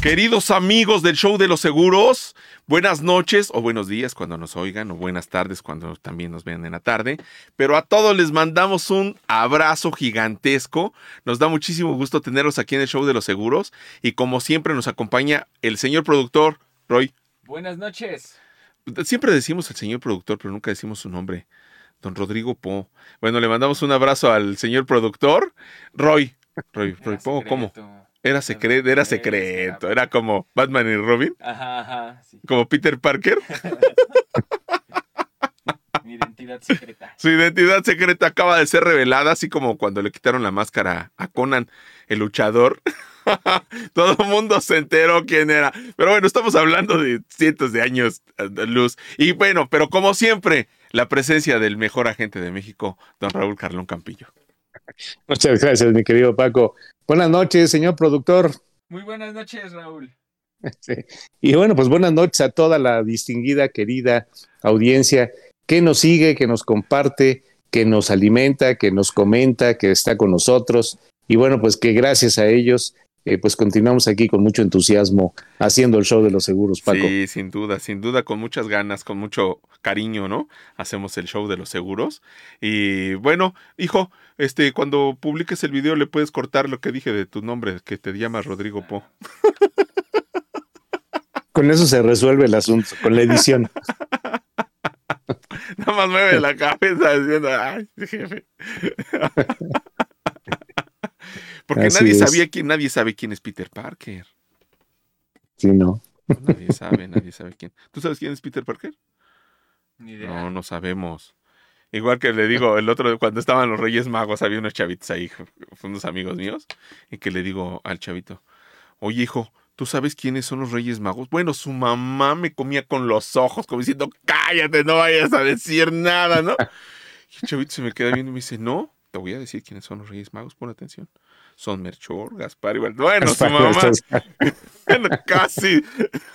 Queridos amigos del show de los seguros, buenas noches o buenos días cuando nos oigan o buenas tardes cuando también nos vean en la tarde. Pero a todos les mandamos un abrazo gigantesco. Nos da muchísimo gusto tenerlos aquí en el show de los seguros y como siempre nos acompaña el señor productor Roy. Buenas noches. Siempre decimos el señor productor, pero nunca decimos su nombre. Don Rodrigo Po. Bueno, le mandamos un abrazo al señor productor Roy. Roy, Roy Po, ¿cómo? Era secreto, era secreto, era como Batman y Robin. Ajá, ajá. Sí. Como Peter Parker. Mi identidad secreta. Su identidad secreta acaba de ser revelada, así como cuando le quitaron la máscara a Conan, el luchador. Todo el mundo se enteró quién era. Pero bueno, estamos hablando de cientos de años de luz. Y bueno, pero como siempre, la presencia del mejor agente de México, don Raúl Carlón Campillo. Muchas gracias, mi querido Paco. Buenas noches, señor productor. Muy buenas noches, Raúl. Sí. Y bueno, pues buenas noches a toda la distinguida, querida audiencia que nos sigue, que nos comparte, que nos alimenta, que nos comenta, que está con nosotros. Y bueno, pues que gracias a ellos, eh, pues continuamos aquí con mucho entusiasmo haciendo el show de los seguros, Paco. Sí, sin duda, sin duda, con muchas ganas, con mucho cariño, ¿no? Hacemos el show de los seguros. Y bueno, hijo, este, cuando publiques el video le puedes cortar lo que dije de tu nombre, que te llamas Rodrigo Po. Con eso se resuelve el asunto, con la edición. Nada más mueve la cabeza diciendo, ay, jefe. Porque Así nadie es. sabía quién, nadie sabe quién es Peter Parker. Sí, no. Nadie sabe, nadie sabe quién. ¿Tú sabes quién es Peter Parker? Ni idea. No, no sabemos. Igual que le digo, el otro, cuando estaban los Reyes Magos, había unos chavitos ahí, unos amigos míos, y que le digo al chavito, oye hijo, ¿tú sabes quiénes son los Reyes Magos? Bueno, su mamá me comía con los ojos, como diciendo, cállate, no vayas a decir nada, ¿no? Y el chavito se me queda viendo y me dice, no, te voy a decir quiénes son los Reyes Magos, pon atención. Son Merchor, Gaspar y Bueno, su mamá bueno, casi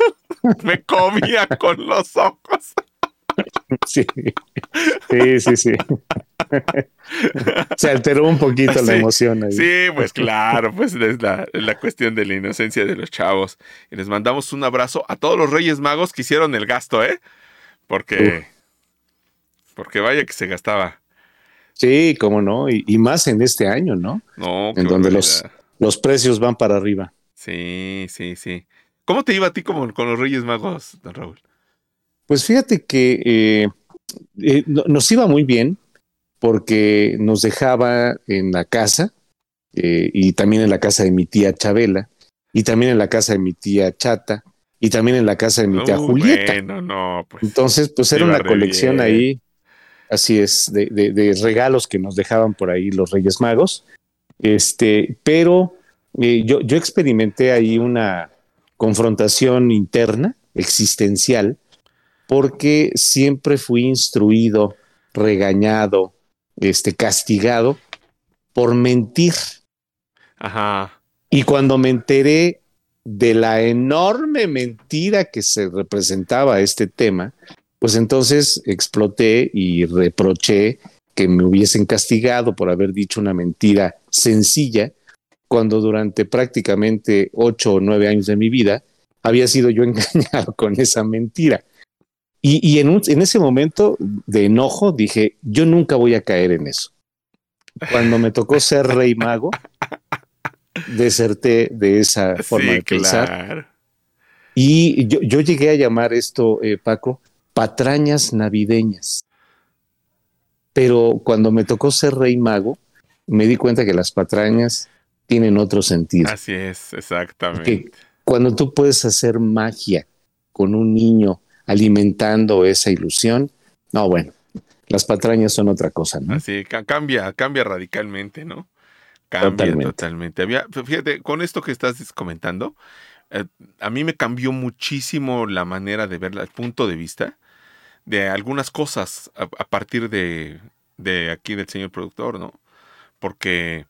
me comía con los ojos. Sí, sí, sí. sí. Se alteró un poquito la emoción ahí. Sí, pues claro, pues es la, la cuestión de la inocencia de los chavos. Y les mandamos un abrazo a todos los Reyes Magos que hicieron el gasto, ¿eh? Porque, porque vaya que se gastaba. Sí, cómo no, y, y más en este año, ¿no? No, En donde los, los precios van para arriba. Sí, sí, sí. ¿Cómo te iba a ti como con los Reyes Magos, don Raúl? Pues fíjate que eh, eh, no- nos iba muy bien porque nos dejaba en la casa eh, y también en la casa de mi tía Chabela y también en la casa de mi tía Chata y también en la casa de mi tía Uy, Julieta. Bueno, no, pues. Entonces, pues era una colección bien. ahí, así es, de, de- de regalos que nos dejaban por ahí los Reyes Magos. Este, pero eh, yo, yo experimenté ahí una confrontación interna, existencial, porque siempre fui instruido, regañado, este, castigado por mentir. Ajá. Y cuando me enteré de la enorme mentira que se representaba a este tema, pues entonces exploté y reproché que me hubiesen castigado por haber dicho una mentira sencilla, cuando durante prácticamente ocho o nueve años de mi vida había sido yo engañado con esa mentira. Y, y en, un- en ese momento de enojo dije, yo nunca voy a caer en eso. Cuando me tocó ser rey mago, deserté de esa forma sí, de pensar. claro. Y yo, yo llegué a llamar esto, eh, Paco, patrañas navideñas. Pero cuando me tocó ser rey mago, me di cuenta que las patrañas tienen otro sentido. Así es, exactamente. Que cuando tú puedes hacer magia con un niño alimentando esa ilusión, no, bueno, las patrañas son otra cosa, ¿no? Así, ca- cambia, cambia radicalmente, ¿no? Cambia totalmente. Totalmente. Había, fíjate, con esto que estás comentando, eh, a mí me cambió muchísimo la manera de ver, el punto de vista de algunas cosas a, a partir de, de aquí del señor productor, ¿no? Porque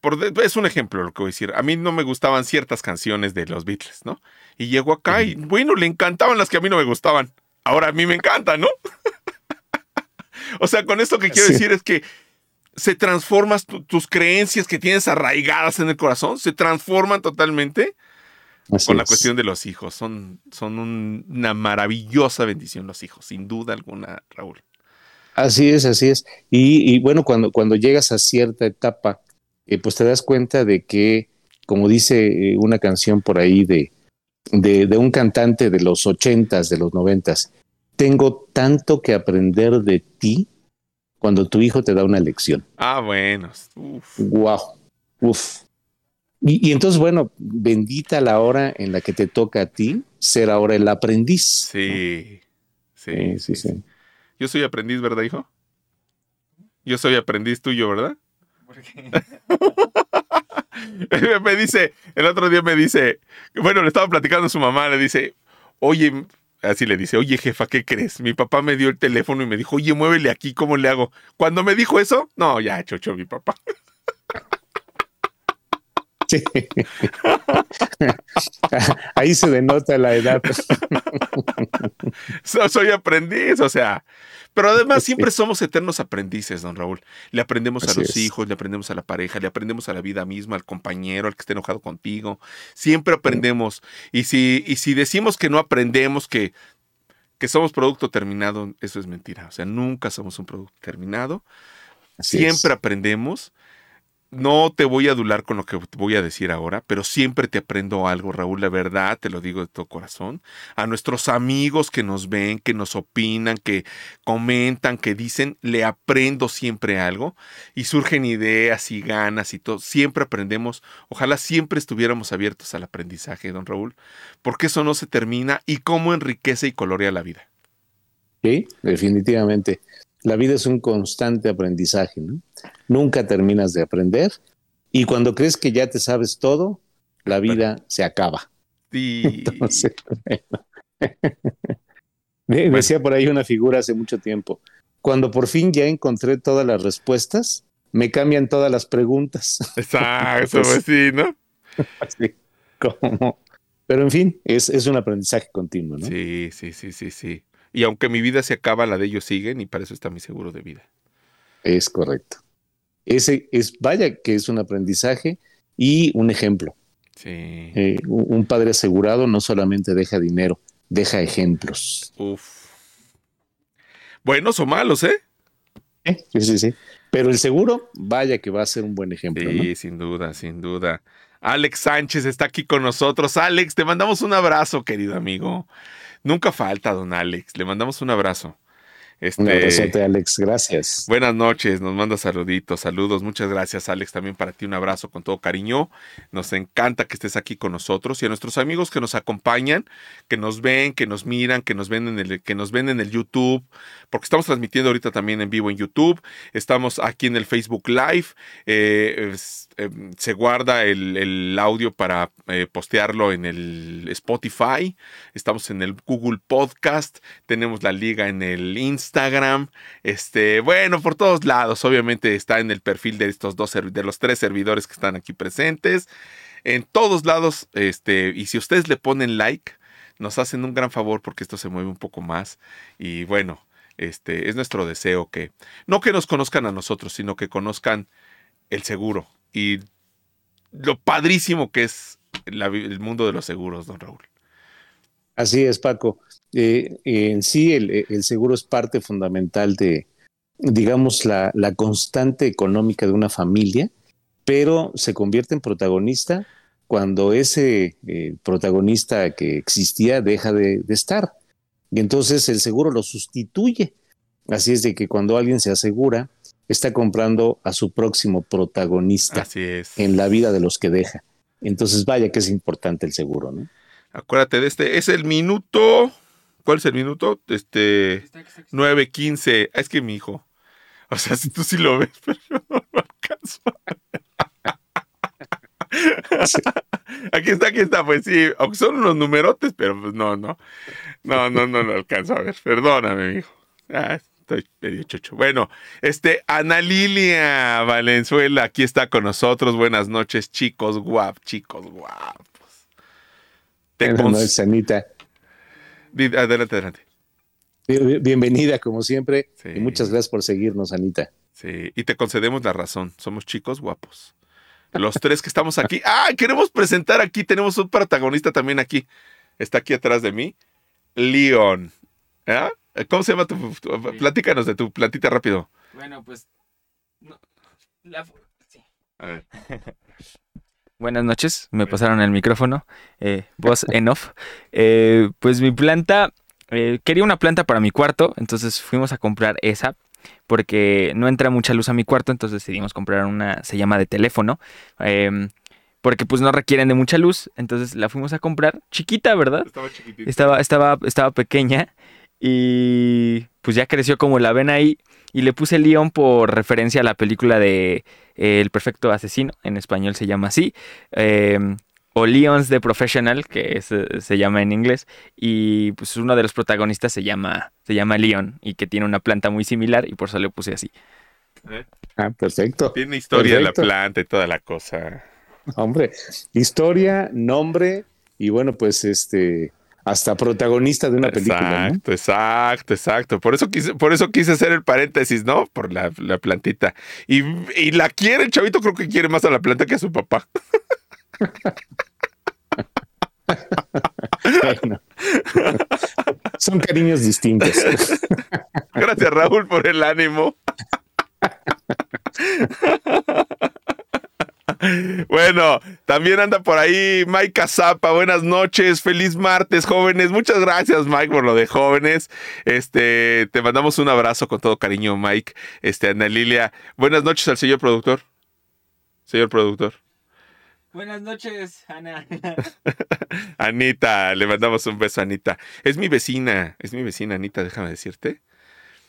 por, es un ejemplo lo que voy a decir. A mí no me gustaban ciertas canciones de los Beatles, ¿no? Y llegó acá y, bueno, le encantaban las que a mí no me gustaban. Ahora a mí me encantan, ¿no? o sea, con esto que quiero Sí. decir es que se transforman tu- tus creencias que tienes arraigadas en el corazón, se transforman totalmente Así con la es. cuestión de los hijos. Son, son un- una maravillosa bendición los hijos, sin duda alguna, Raúl. Así es, así es. Y, y bueno, cuando, cuando llegas a cierta etapa, eh, pues te das cuenta de que, como dice eh, una canción por ahí de, de, de un cantante de los ochentas, de los noventas, tengo tanto que aprender de ti cuando tu hijo te da una lección. Ah, bueno. Uf. Wow. Uf. Y, y entonces, bueno, bendita la hora en la que te toca a ti ser ahora el aprendiz. Sí. Sí, Sí, sí, sí. Yo soy aprendiz, ¿verdad, hijo? Yo soy aprendiz tuyo, ¿verdad? Me dice, el otro día me dice, bueno, le estaba platicando a su mamá, le dice, oye, así le dice, oye jefa, ¿qué crees? Mi papá me dio el teléfono y me dijo, oye, muévele aquí, ¿cómo le hago? Cuando me dijo eso, no, ya, chocho, mi papá. Sí. Ahí se denota la edad. So- Soy aprendiz, o sea. Pero además siempre somos eternos aprendices, don Raúl. Le aprendemos a los es. hijos, le aprendemos a la pareja, le aprendemos a la vida misma, al compañero, al que esté enojado contigo. Siempre aprendemos. Y si, y si decimos que no aprendemos, que, que somos producto terminado, eso es mentira. O sea, nunca somos un producto terminado. Así siempre es. aprendemos. No te voy a adular con lo que voy a decir ahora, pero siempre te aprendo algo, Raúl, la verdad, te lo digo de todo corazón. A nuestros amigos que nos ven, que nos opinan, que comentan, que dicen, le aprendo siempre algo y surgen ideas y ganas y todo. Siempre aprendemos. Ojalá siempre estuviéramos abiertos al aprendizaje, don Raúl, porque eso no se termina y cómo enriquece y colorea la vida. Sí, definitivamente. La vida es un constante aprendizaje, ¿no? Nunca terminas de aprender y cuando crees que ya te sabes todo, la vida se acaba. Y Entonces, de- decía por ahí una figura hace mucho tiempo, cuando por fin ya encontré todas las respuestas, me cambian todas las preguntas. exacto, pues sí, ¿no? Así como- Pero en fin, es, es un aprendizaje continuo, ¿no? Sí, sí, sí, sí, sí. Y aunque mi vida se acaba, la de ellos siguen y para eso está mi seguro de vida. Es correcto. Ese es, vaya que es un aprendizaje y un ejemplo. Sí. Eh, un padre asegurado no solamente deja dinero, deja ejemplos. Uf. Buenos o malos, ¿eh? ¿Eh? Sí, sí, sí. Pero el seguro, vaya que va a ser un buen ejemplo. ¿no? Sí, sin duda, sin duda. Alex Sánchez está aquí con nosotros. Alex, te mandamos un abrazo, querido amigo. Nunca falta, don Alex. Le mandamos un abrazo. Este, Un abrazote, Alex. Gracias. Buenas noches, nos manda saluditos, saludos, muchas gracias Alex, también para ti un abrazo con todo cariño, nos encanta que estés aquí con nosotros y a nuestros amigos que nos acompañan, que nos ven, que nos miran, que nos ven en el, que nos ven en el YouTube, porque estamos transmitiendo ahorita también en vivo en YouTube, estamos aquí en el Facebook Live, eh, es- eh, se guarda el, el audio para eh, postearlo en el Spotify, estamos en el Google Podcast, tenemos la liga en el Instagram, este, bueno, por todos lados, obviamente está en el perfil de estos dos, de los tres servidores que están aquí presentes, en todos lados, este, y si ustedes le ponen like, nos hacen un gran favor porque esto se mueve un poco más, y bueno, este, es nuestro deseo que, no que nos conozcan a nosotros, sino que conozcan el seguro y lo padrísimo que es el mundo de los seguros, don Raúl. Así es, Paco. Eh, en sí, el, el seguro es parte fundamental de, digamos, la, la constante económica de una familia, pero se convierte en protagonista cuando ese eh, protagonista que existía deja de, de estar. Y entonces el seguro lo sustituye. Así es de que cuando alguien se asegura, está comprando a su próximo protagonista Así es. en la vida de los que deja. Entonces, vaya que es importante el seguro, ¿no? Acuérdate de este, es el minuto. ¿Cuál es el minuto? Este. Está- está- está- 9.15. Ah, Es que mi hijo. O sea, si tú sí lo ves, pero yo no lo alcanzo. Aquí está, aquí está, pues sí, aunque son unos numerotes, pero pues no, no, no, no, no lo alcanzo a ver. Perdóname, mi hijo. Ah, estoy medio chocho. Bueno, este, Ana Lilia Valenzuela, aquí está con nosotros. Buenas noches, chicos guap, chicos guapos. Te Buenas cons- noches, Anita. Di- Adelante, adelante. Bien- Bienvenida, como siempre, Sí. y muchas gracias por seguirnos, Anita. Sí, y te concedemos la razón. Somos chicos guapos. los tres que estamos aquí. ¡Ah! Queremos presentar aquí, tenemos un protagonista también aquí. Está aquí atrás de mí. Leon. ¿Ah? ¿Cómo se llama tu, tu- Platícanos de tu plantita rápido. Bueno, pues. no, la- sí. A ver. Buenas noches, me pasaron el micrófono, eh, voz en off. Eh, pues mi planta, eh, quería una planta para mi cuarto, entonces fuimos a comprar esa, porque no entra mucha luz a mi cuarto, entonces decidimos comprar una, se llama de teléfono, em, porque pues no requieren de mucha luz, entonces la fuimos a comprar, chiquita, ¿verdad? Estaba chiquitito. Estaba, estaba, estaba pequeña y pues ya creció como la ven ahí. Y le puse Leon por referencia a la película de eh, El Perfecto Asesino, en español se llama así. eh, o Leon's the Professional, que es, eh, se llama en inglés. Y pues uno de los protagonistas se llama, se llama Leon y que tiene una planta muy similar y por eso le puse así. Ah, perfecto. Tiene historia de la planta y toda la cosa. Hombre, historia, nombre y bueno, pues este, hasta protagonista de una película, ¿no? Exacto, exacto, exacto. Por eso quise, por eso quise hacer el paréntesis, ¿no? Por la, la plantita. Y, y la quiere, el chavito creo que quiere más a la planta que a su papá. Bueno. Son cariños distintos. Gracias, Raúl, por el ánimo. Bueno, también anda por ahí Mike Zapa. Buenas noches, feliz martes, jóvenes. Muchas gracias, Mike, por lo de jóvenes. Este, te mandamos un abrazo con todo cariño, Mike. Este, Ana Lilia. Buenas noches al señor productor. Señor productor. Buenas noches, Ana. Anita, le mandamos un beso a Anita. Es mi vecina, es mi vecina, Anita, déjame decirte.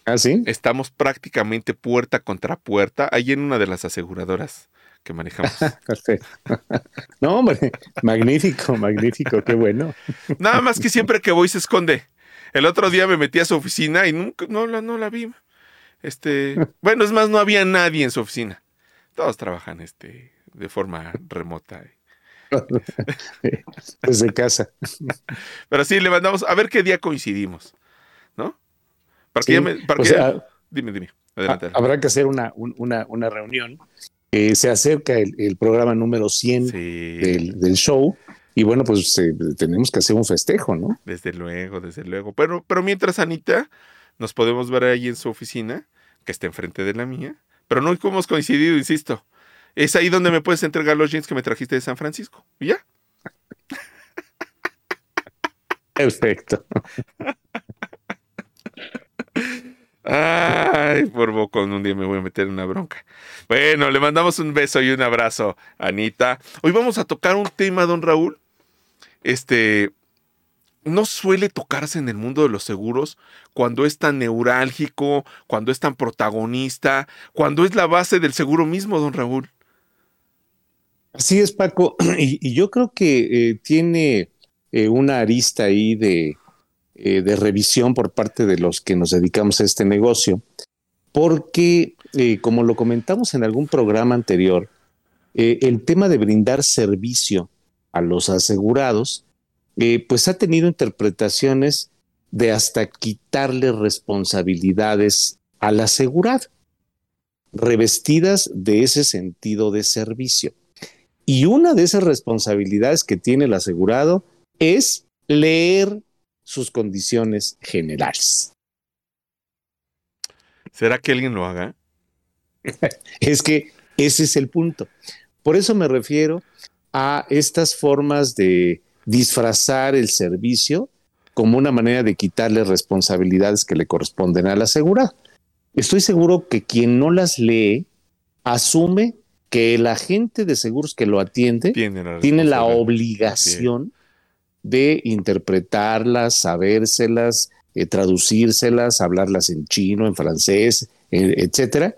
¿Ah, sí? Estamos prácticamente puerta contra puerta, ahí en una de las aseguradoras que manejamos. No, hombre, magnífico, magnífico, qué bueno. Nada más que siempre que voy se esconde. El otro día me metí a su oficina y nunca, no la, no la vi. Este, bueno, es más, no había nadie en su oficina. Todos trabajan este, de forma remota. Desde casa. Pero sí, le mandamos, a ver qué día coincidimos, ¿no? Para que Sí, ya me, para que sea, ya- dime, dime, adelante. ha- habrá que hacer una, un- una, una reunión. Eh, se acerca el, el programa número 100 Sí, del, del show y bueno, pues eh, tenemos que hacer un festejo, ¿no? desde luego, desde luego. Pero, pero mientras, Anita, nos podemos ver ahí en su oficina, que está enfrente de la mía. Pero no hemos coincidido, insisto. Es ahí donde me puedes entregar los jeans que me trajiste de San Francisco. Y ya. Perfecto. Ay, por bocón, un día me voy a meter en una bronca. Bueno, le mandamos un beso y un abrazo, Anita. Hoy vamos a tocar un tema, don Raúl. Este, no suele tocarse en el mundo de los seguros cuando es tan neurálgico, cuando es tan protagonista, cuando es la base del seguro mismo, don Raúl. Así es, Paco. Y, yo creo que eh, tiene eh, una arista ahí de, eh, de revisión por parte de los que nos dedicamos a este negocio, porque, eh, como lo comentamos en algún programa anterior, eh, el tema de brindar servicio a los asegurados, pues ha tenido interpretaciones de hasta quitarle responsabilidades al asegurado, revestidas de ese sentido de servicio. Y una de esas responsabilidades que tiene el asegurado es leer sus condiciones generales. ¿Será que alguien lo haga? Es que ese es el punto. Por eso me refiero a estas formas de disfrazar el servicio como una manera de quitarle responsabilidades que le corresponden al asegurado. Estoy seguro que quien no las lee asume que el agente de seguros que lo atiende Tiene la, tiene la obligación de interpretarlas, sabérselas, eh, traducírselas, hablarlas en chino, en francés, eh, etcétera,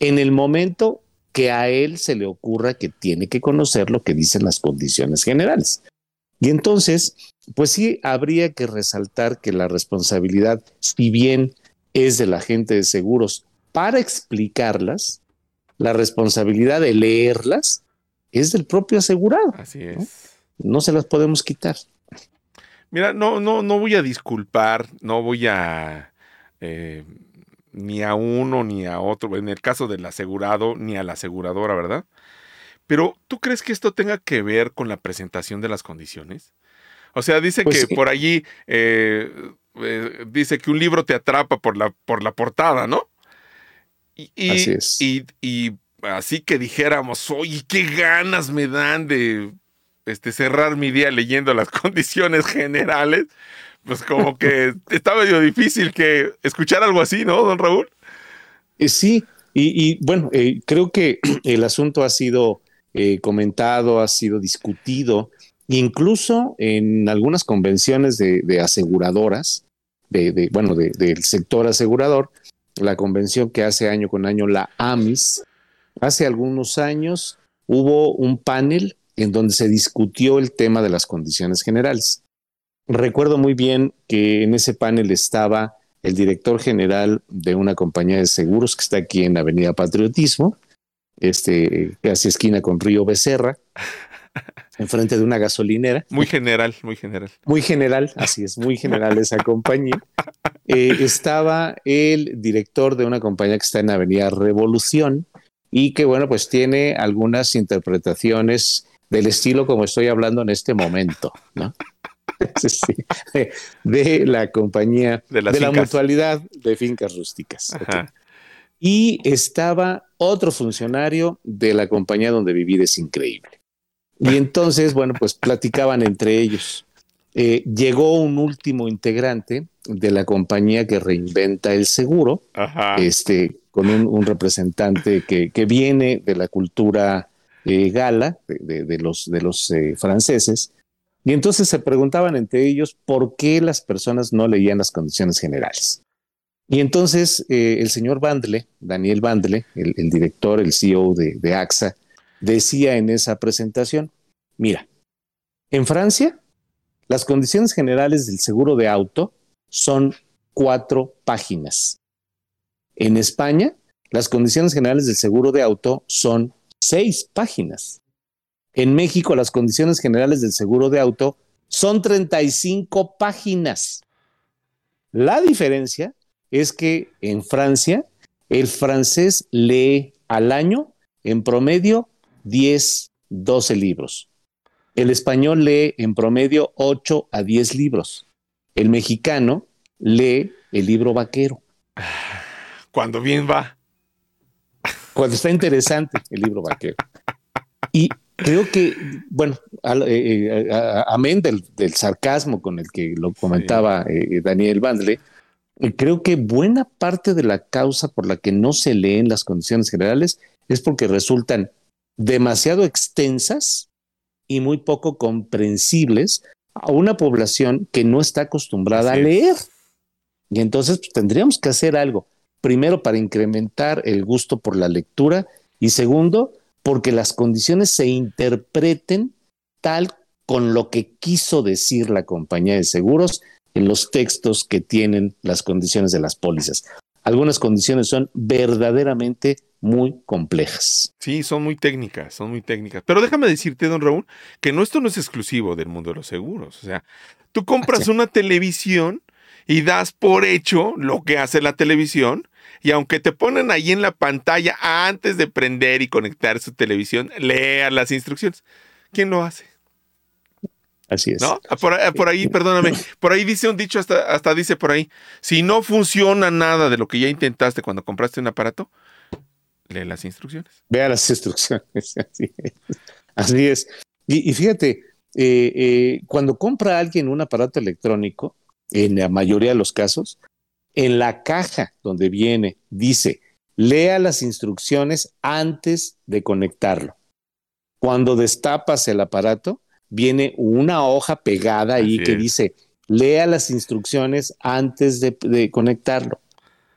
en el momento que a él se le ocurra que tiene que conocer lo que dicen las condiciones generales. Y entonces, pues sí, habría que resaltar que la responsabilidad, si bien es del agente de seguros para explicarlas, la responsabilidad de leerlas es del propio asegurado. Así es. No se las podemos quitar. Mira, no, no, no voy a disculpar, no voy a eh, ni a uno ni a otro, en el caso del asegurado, ni a la aseguradora, ¿verdad? Pero, ¿tú crees que esto tenga que ver con la presentación de las condiciones? O sea, dice Pues que sí. por allí eh, eh, dice que un libro te atrapa por la, por la portada, ¿no? Y, y- Así es. Y, y así que dijéramos, oye, qué ganas me dan de este, cerrar mi día leyendo las condiciones generales. Pues como que está medio difícil que escuchar algo así, ¿no, don Raúl? Eh, sí, y, bueno, eh, creo que el asunto ha sido eh, comentado, ha sido discutido, incluso en algunas convenciones de, de aseguradoras, de, de, bueno, de- del sector asegurador, la convención que hace año con año la AMIS, hace algunos años hubo un panel en donde se discutió el tema de las condiciones generales. Recuerdo muy bien que en ese panel estaba el director general de una compañía de seguros que está aquí en Avenida Patriotismo, este, casi esquina con Río Becerra, enfrente de una gasolinera, Muy general, muy general. muy general, así es, muy general esa compañía. Eh, estaba el director de una compañía que está en Avenida Revolución y que, bueno, pues tiene algunas interpretaciones del estilo como estoy hablando en este momento, ¿no? Sí, de, la compañía De la mutualidad de fincas rústicas. Y estaba otro funcionario de la compañía donde vivir es increíble. Y entonces, bueno, pues platicaban entre ellos. Eh, llegó un último integrante de la compañía que reinventa el seguro, Ajá. este, con un, un representante que, que viene de la cultura gala, de, los, eh, franceses, y entonces se preguntaban entre ellos por qué las personas no leían las condiciones generales. Y entonces eh, el señor Bandle, Daniel Bandle, el, el director, el CEO de, de AXA, decía en esa presentación, mira, en Francia, las condiciones generales del seguro de auto son cuatro páginas. En España, las condiciones generales del seguro de auto son seis páginas. En México, las condiciones generales del seguro de auto son 35 páginas. La diferencia es que en Francia, el francés lee al año en promedio 10, 12 libros. El español lee en promedio 8 a 10 libros. El mexicano lee el libro vaquero. Cuando bien va. Cuando está interesante el libro vaquero. Y creo que, bueno, eh, eh, amén del, del sarcasmo con el que lo comentaba eh, Daniel Bandle, eh, creo que buena parte de la causa por la que no se leen las condiciones generales es porque resultan demasiado extensas y muy poco comprensibles a una población que no está acostumbrada a leer. Y entonces pues, tendríamos que hacer algo. Primero, para incrementar el gusto por la lectura y segundo, porque las condiciones se interpreten tal con lo que quiso decir la compañía de seguros en los textos que tienen las condiciones de las pólizas. Algunas condiciones son verdaderamente muy complejas. Sí, son muy técnicas, son muy técnicas. Pero déjame decirte, don Raúl, que no, esto no es exclusivo del mundo de los seguros. O sea, tú compras una televisión y das por hecho lo que hace la televisión. Y aunque te ponen ahí en la pantalla antes de prender y conectar su televisión, lea las instrucciones. ¿Quién lo hace? Así es. ¿No? Ah, Por, ah, por ahí, perdóname, por ahí dice un dicho, hasta, hasta dice por ahí, si no funciona nada de lo que ya intentaste cuando compraste un aparato, lee las instrucciones. Vea las instrucciones. Así es. Así es. Y, y fíjate, eh, eh, cuando compra alguien un aparato electrónico, en la mayoría de los casos, en la caja donde viene, dice, lea las instrucciones antes de conectarlo. Cuando destapas el aparato, viene una hoja pegada ahí Así que es. dice, lea las instrucciones antes de, de conectarlo.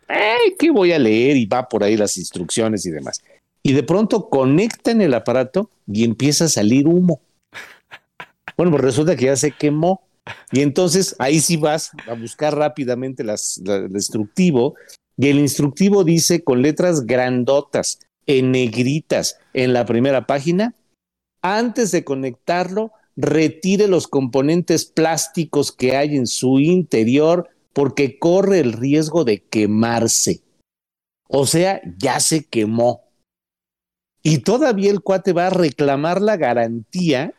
Ay, ¿qué voy a leer? Y va por ahí las instrucciones y demás. Y de pronto conectan el aparato y empieza a salir humo. Bueno, pues resulta que ya se quemó. Y entonces ahí sí vas a buscar rápidamente el instructivo. Y el instructivo dice con letras grandotas, en negritas, en la primera página, antes de conectarlo, retire los componentes plásticos que hay en su interior porque corre el riesgo de quemarse. O sea, ya se quemó. Y todavía el cuate va a reclamar la garantía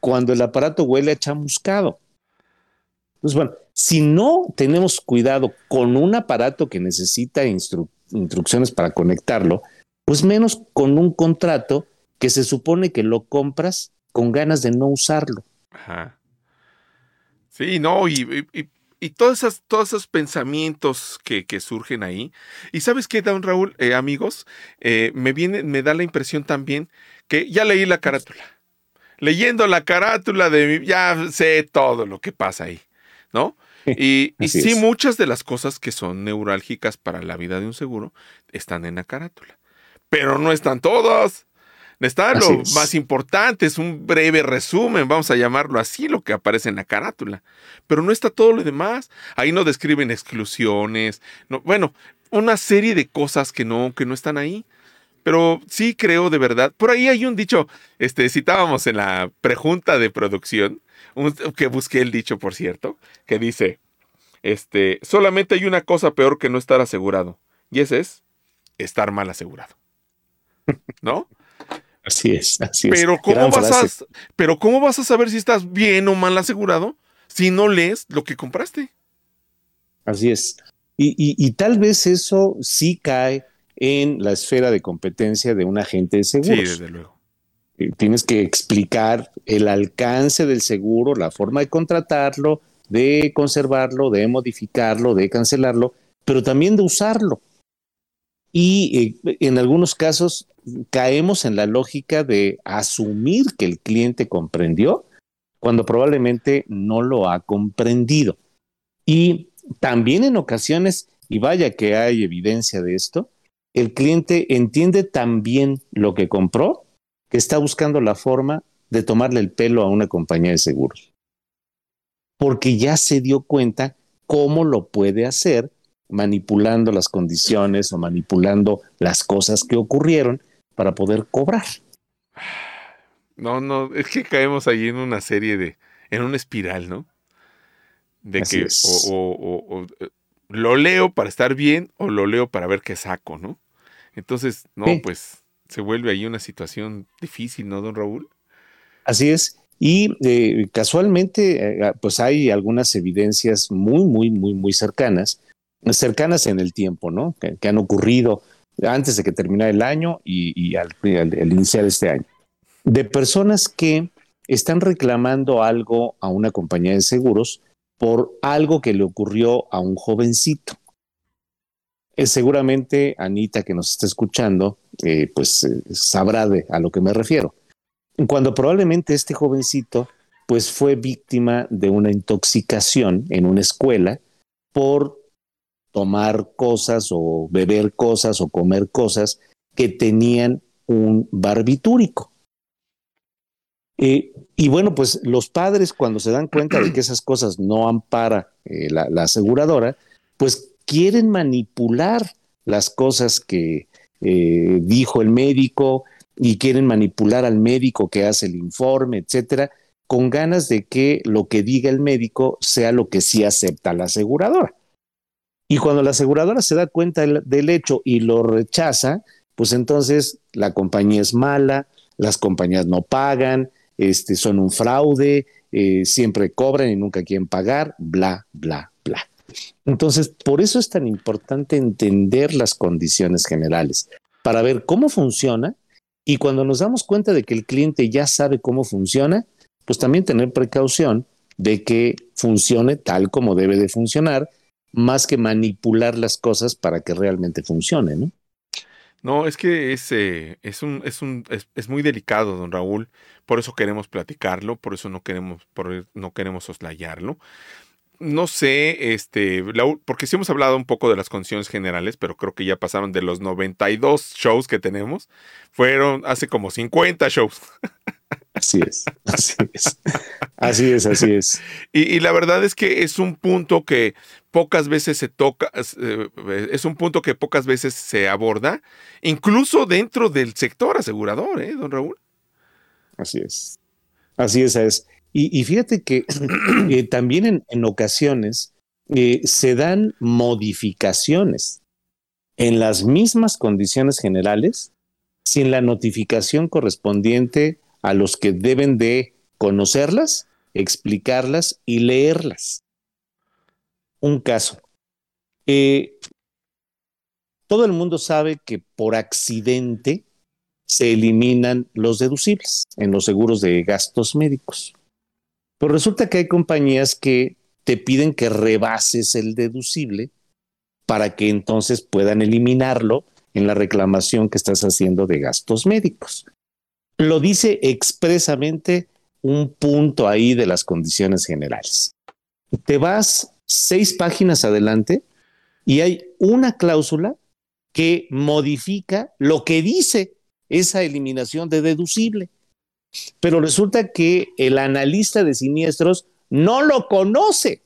cuando el aparato huele a chamuscado. Pues bueno, si no tenemos cuidado con un aparato que necesita instrucciones para conectarlo, pues menos con un contrato que se supone que lo compras con ganas de no usarlo. Ajá. Sí, no, y, y, esos, todos esos pensamientos que, surgen ahí. Y sabes qué, don Raúl, eh, amigos, eh, me viene, me da la impresión también que ya leí la carátula. Leyendo la carátula de mi, ya sé todo lo que pasa ahí, ¿no? Y, y sí, muchas de las cosas que son neurálgicas para la vida de un seguro están en la carátula. Pero no están todas. Está lo más importante, es un breve resumen, vamos a llamarlo así, lo que aparece en la carátula. Pero no está todo lo demás. Ahí no describen exclusiones, no, bueno, una serie de cosas que no, que no están ahí. Pero sí creo de verdad. Por ahí hay un dicho, este, citábamos en la prejunta de producción, que busqué el dicho, por cierto, que dice, este, solamente hay una cosa peor que no estar asegurado. Y ese es estar mal asegurado. ¿No? Así es, así pero ¿cómo vas a, pero ¿cómo vas a saber si estás bien o mal asegurado si no lees lo que compraste? Así es. Y, tal vez eso sí cae en la esfera de competencia de un agente de seguros. Sí, desde luego. Eh, tienes que explicar el alcance del seguro, la forma de contratarlo, de conservarlo, de modificarlo, de cancelarlo, pero también de usarlo. Y eh, en algunos casos caemos en la lógica de asumir que el cliente comprendió cuando probablemente no lo ha comprendido. Y también en ocasiones, y vaya que hay evidencia de esto, el cliente entiende tan bien lo que compró que está buscando la forma de tomarle el pelo a una compañía de seguros. Porque ya se dio cuenta cómo lo puede hacer manipulando las condiciones o manipulando las cosas que ocurrieron para poder cobrar. No, no, es que caemos ahí en una serie de, en una espiral, ¿no? De que o, lo leo para estar bien o lo leo para ver qué saco, ¿no? Entonces, no, pues se vuelve ahí una situación difícil, ¿no, don Raúl? Así es. Y eh, casualmente, eh, pues hay algunas evidencias muy, muy, muy, muy cercanas, cercanas en el tiempo, ¿no? que han ocurrido antes de que terminara el año y, al, iniciar este año, de personas que están reclamando algo a una compañía de seguros por algo que le ocurrió a un jovencito. Eh, seguramente Anita, que nos está escuchando, eh, pues eh, sabrá de a lo que me refiero. Cuando probablemente este jovencito, pues fue víctima de una intoxicación en una escuela por tomar cosas o beber cosas o comer cosas que tenían un barbitúrico. Y bueno, pues los padres cuando se dan cuenta de que esas cosas no ampara la, aseguradora, pues quieren manipular las cosas que eh, dijo el médico y quieren manipular al médico que hace el informe, etcétera, con ganas de que lo que diga el médico sea lo que sí acepta la aseguradora. Y cuando la aseguradora se da cuenta del, hecho y lo rechaza, pues entonces la compañía es mala, las compañías no pagan, este, son un fraude, eh, siempre cobran y nunca quieren pagar, bla, bla, bla. Entonces, por eso es tan importante entender las condiciones generales, para ver cómo funciona y cuando nos damos cuenta de que el cliente ya sabe cómo funciona, pues también tener precaución de que funcione tal como debe de funcionar más que manipular las cosas para que realmente funcione, ¿no? No, es que es, eh, es, un, es, un, es, muy delicado, don Raúl. Por eso queremos platicarlo, por eso no queremos, por, no queremos soslayarlo. No sé, este, porque sí hemos hablado un poco de las condiciones generales, pero creo que ya pasaron de los 92 shows que tenemos. Fueron hace como 50 shows. Así es, así es. Así es, así es. Y, la verdad es que es un punto que pocas veces se toca, eh, es un punto que pocas veces se aborda, incluso dentro del sector asegurador, ¿eh, don Raúl? Así es. Así es, es. Y, fíjate que eh, también en, ocasiones eh, se dan modificaciones en las mismas condiciones generales sin la notificación correspondiente a los que deben de conocerlas, explicarlas y leerlas. Un caso. Eh, todo el mundo sabe que por accidente se eliminan los deducibles en los seguros de gastos médicos. Pero resulta que hay compañías que te piden que rebases el deducible para que entonces puedan eliminarlo en la reclamación que estás haciendo de gastos médicos. Lo dice expresamente un punto ahí de las condiciones generales. Te vas seis páginas adelante y hay una cláusula que modifica lo que dice esa eliminación de deducible. Pero resulta que el analista de siniestros no lo conoce.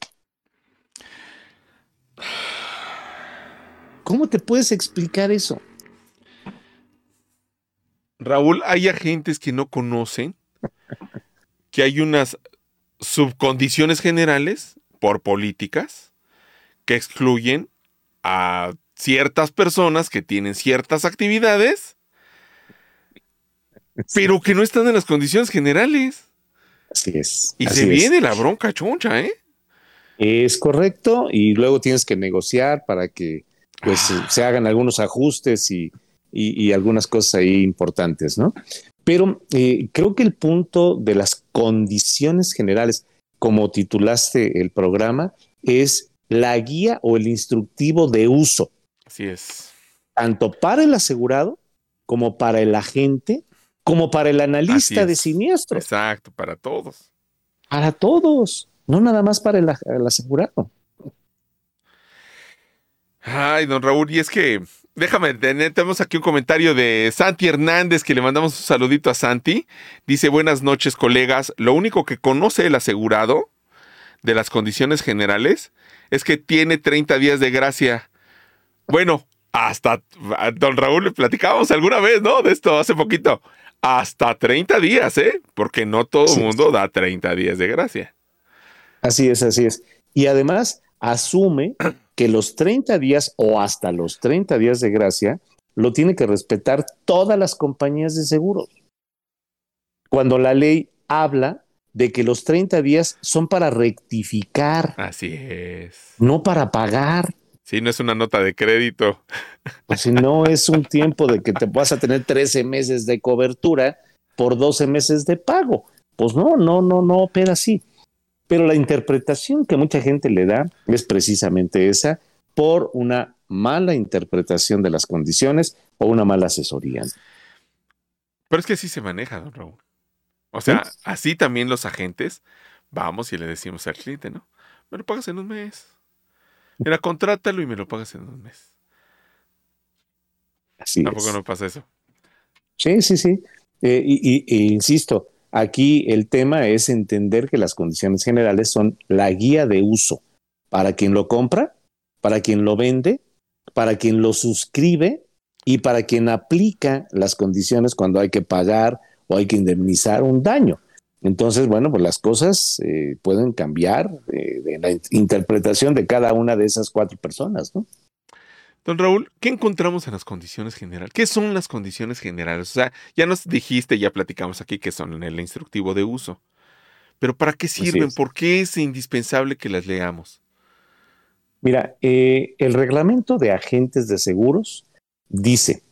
¿Cómo te puedes explicar eso? Raúl, hay agentes que no conocen que hay unas subcondiciones generales por políticas que excluyen a ciertas personas que tienen ciertas actividades, pero que no están en las condiciones generales. Así es. Y así se es. viene la bronca choncha, ¿eh? Es correcto, y luego tienes que negociar para que pues Ah. se hagan algunos ajustes y, y- y algunas cosas ahí importantes, ¿no? Pero eh, creo que el punto de las condiciones generales, como titulaste el programa, es la guía o el instructivo de uso, Así es. tanto para el asegurado como para el agente, como para el analista de siniestros, Exacto, para todos. para todos, no nada más para el, el asegurado. Ay, don Raúl, y es que déjame tenemos aquí un comentario de Santi Hernández que le mandamos un saludito a Santi. Dice, buenas noches, colegas. Lo único que conoce el asegurado de las condiciones generales es que tiene 30 días de gracia. Bueno, hasta a don Raúl le platicábamos alguna vez, ¿no? De esto hace poquito. Hasta 30 días, ¿eh? Porque no todo el Sí. mundo da 30 días de gracia. Así es, así es. Y además asume que los 30 días o hasta los 30 días de gracia lo tiene que respetar todas las compañías de seguros. Cuando la ley habla de que los 30 días son para rectificar, Así es. no para pagar. Sí, no es una nota de crédito. O si no es un tiempo de que te vas a tener 13 meses de cobertura por 12 meses de pago. Pues no, no, no, no opera así. Pero la interpretación que mucha gente le da es precisamente esa por una mala interpretación de las condiciones o una mala asesoría. Pero es que así se maneja, don Raúl. O sea, así también los agentes vamos y le decimos al cliente, ¿no? Me lo pagas en un mes. Mira, contrátalo y me lo pagas en un mes. Así Tampoco es. no pasa eso. Sí, sí, sí. Eh, y, y- e insisto, aquí el tema es entender que las condiciones generales son la guía de uso para quien lo compra, para quien lo vende, para quien lo suscribe y para quien aplica las condiciones cuando hay que pagar o hay que indemnizar un daño. Entonces, bueno, pues las cosas eh, pueden cambiar eh, de la in- interpretación de cada una de esas cuatro personas, ¿no? Don Raúl, ¿qué encontramos en las condiciones generales? ¿Qué son las condiciones generales? O sea, ya nos dijiste, ya platicamos aquí que son en el instructivo de uso. Pero ¿para qué sirven? ¿Por qué es indispensable que las leamos? Mira, eh, el reglamento de agentes de seguros dice,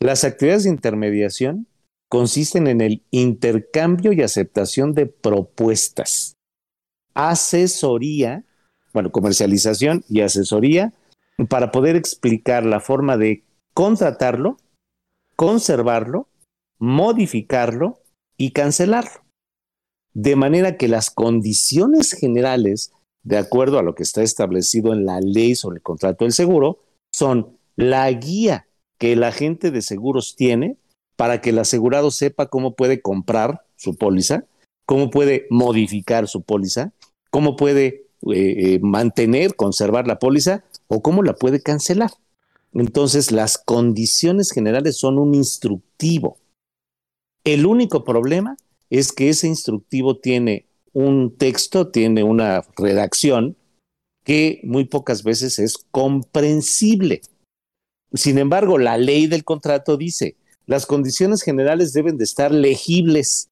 las actividades de intermediación consisten en el intercambio y aceptación de propuestas, asesoría, bueno, comercialización y asesoría para poder explicar la forma de contratarlo, conservarlo, modificarlo y cancelarlo. De manera que las condiciones generales de acuerdo a lo que está establecido en la ley sobre el contrato del seguro, son la guía que el agente de seguros tiene para que el asegurado sepa cómo puede comprar su póliza, cómo puede modificar su póliza, cómo puede eh, eh, mantener, conservar la póliza o cómo la puede cancelar. Entonces, las condiciones generales son un instructivo. El único problema es que ese instructivo tiene un texto, tiene una redacción que muy pocas veces es comprensible. Sin embargo, la ley del contrato dice, las condiciones generales deben de estar legibles,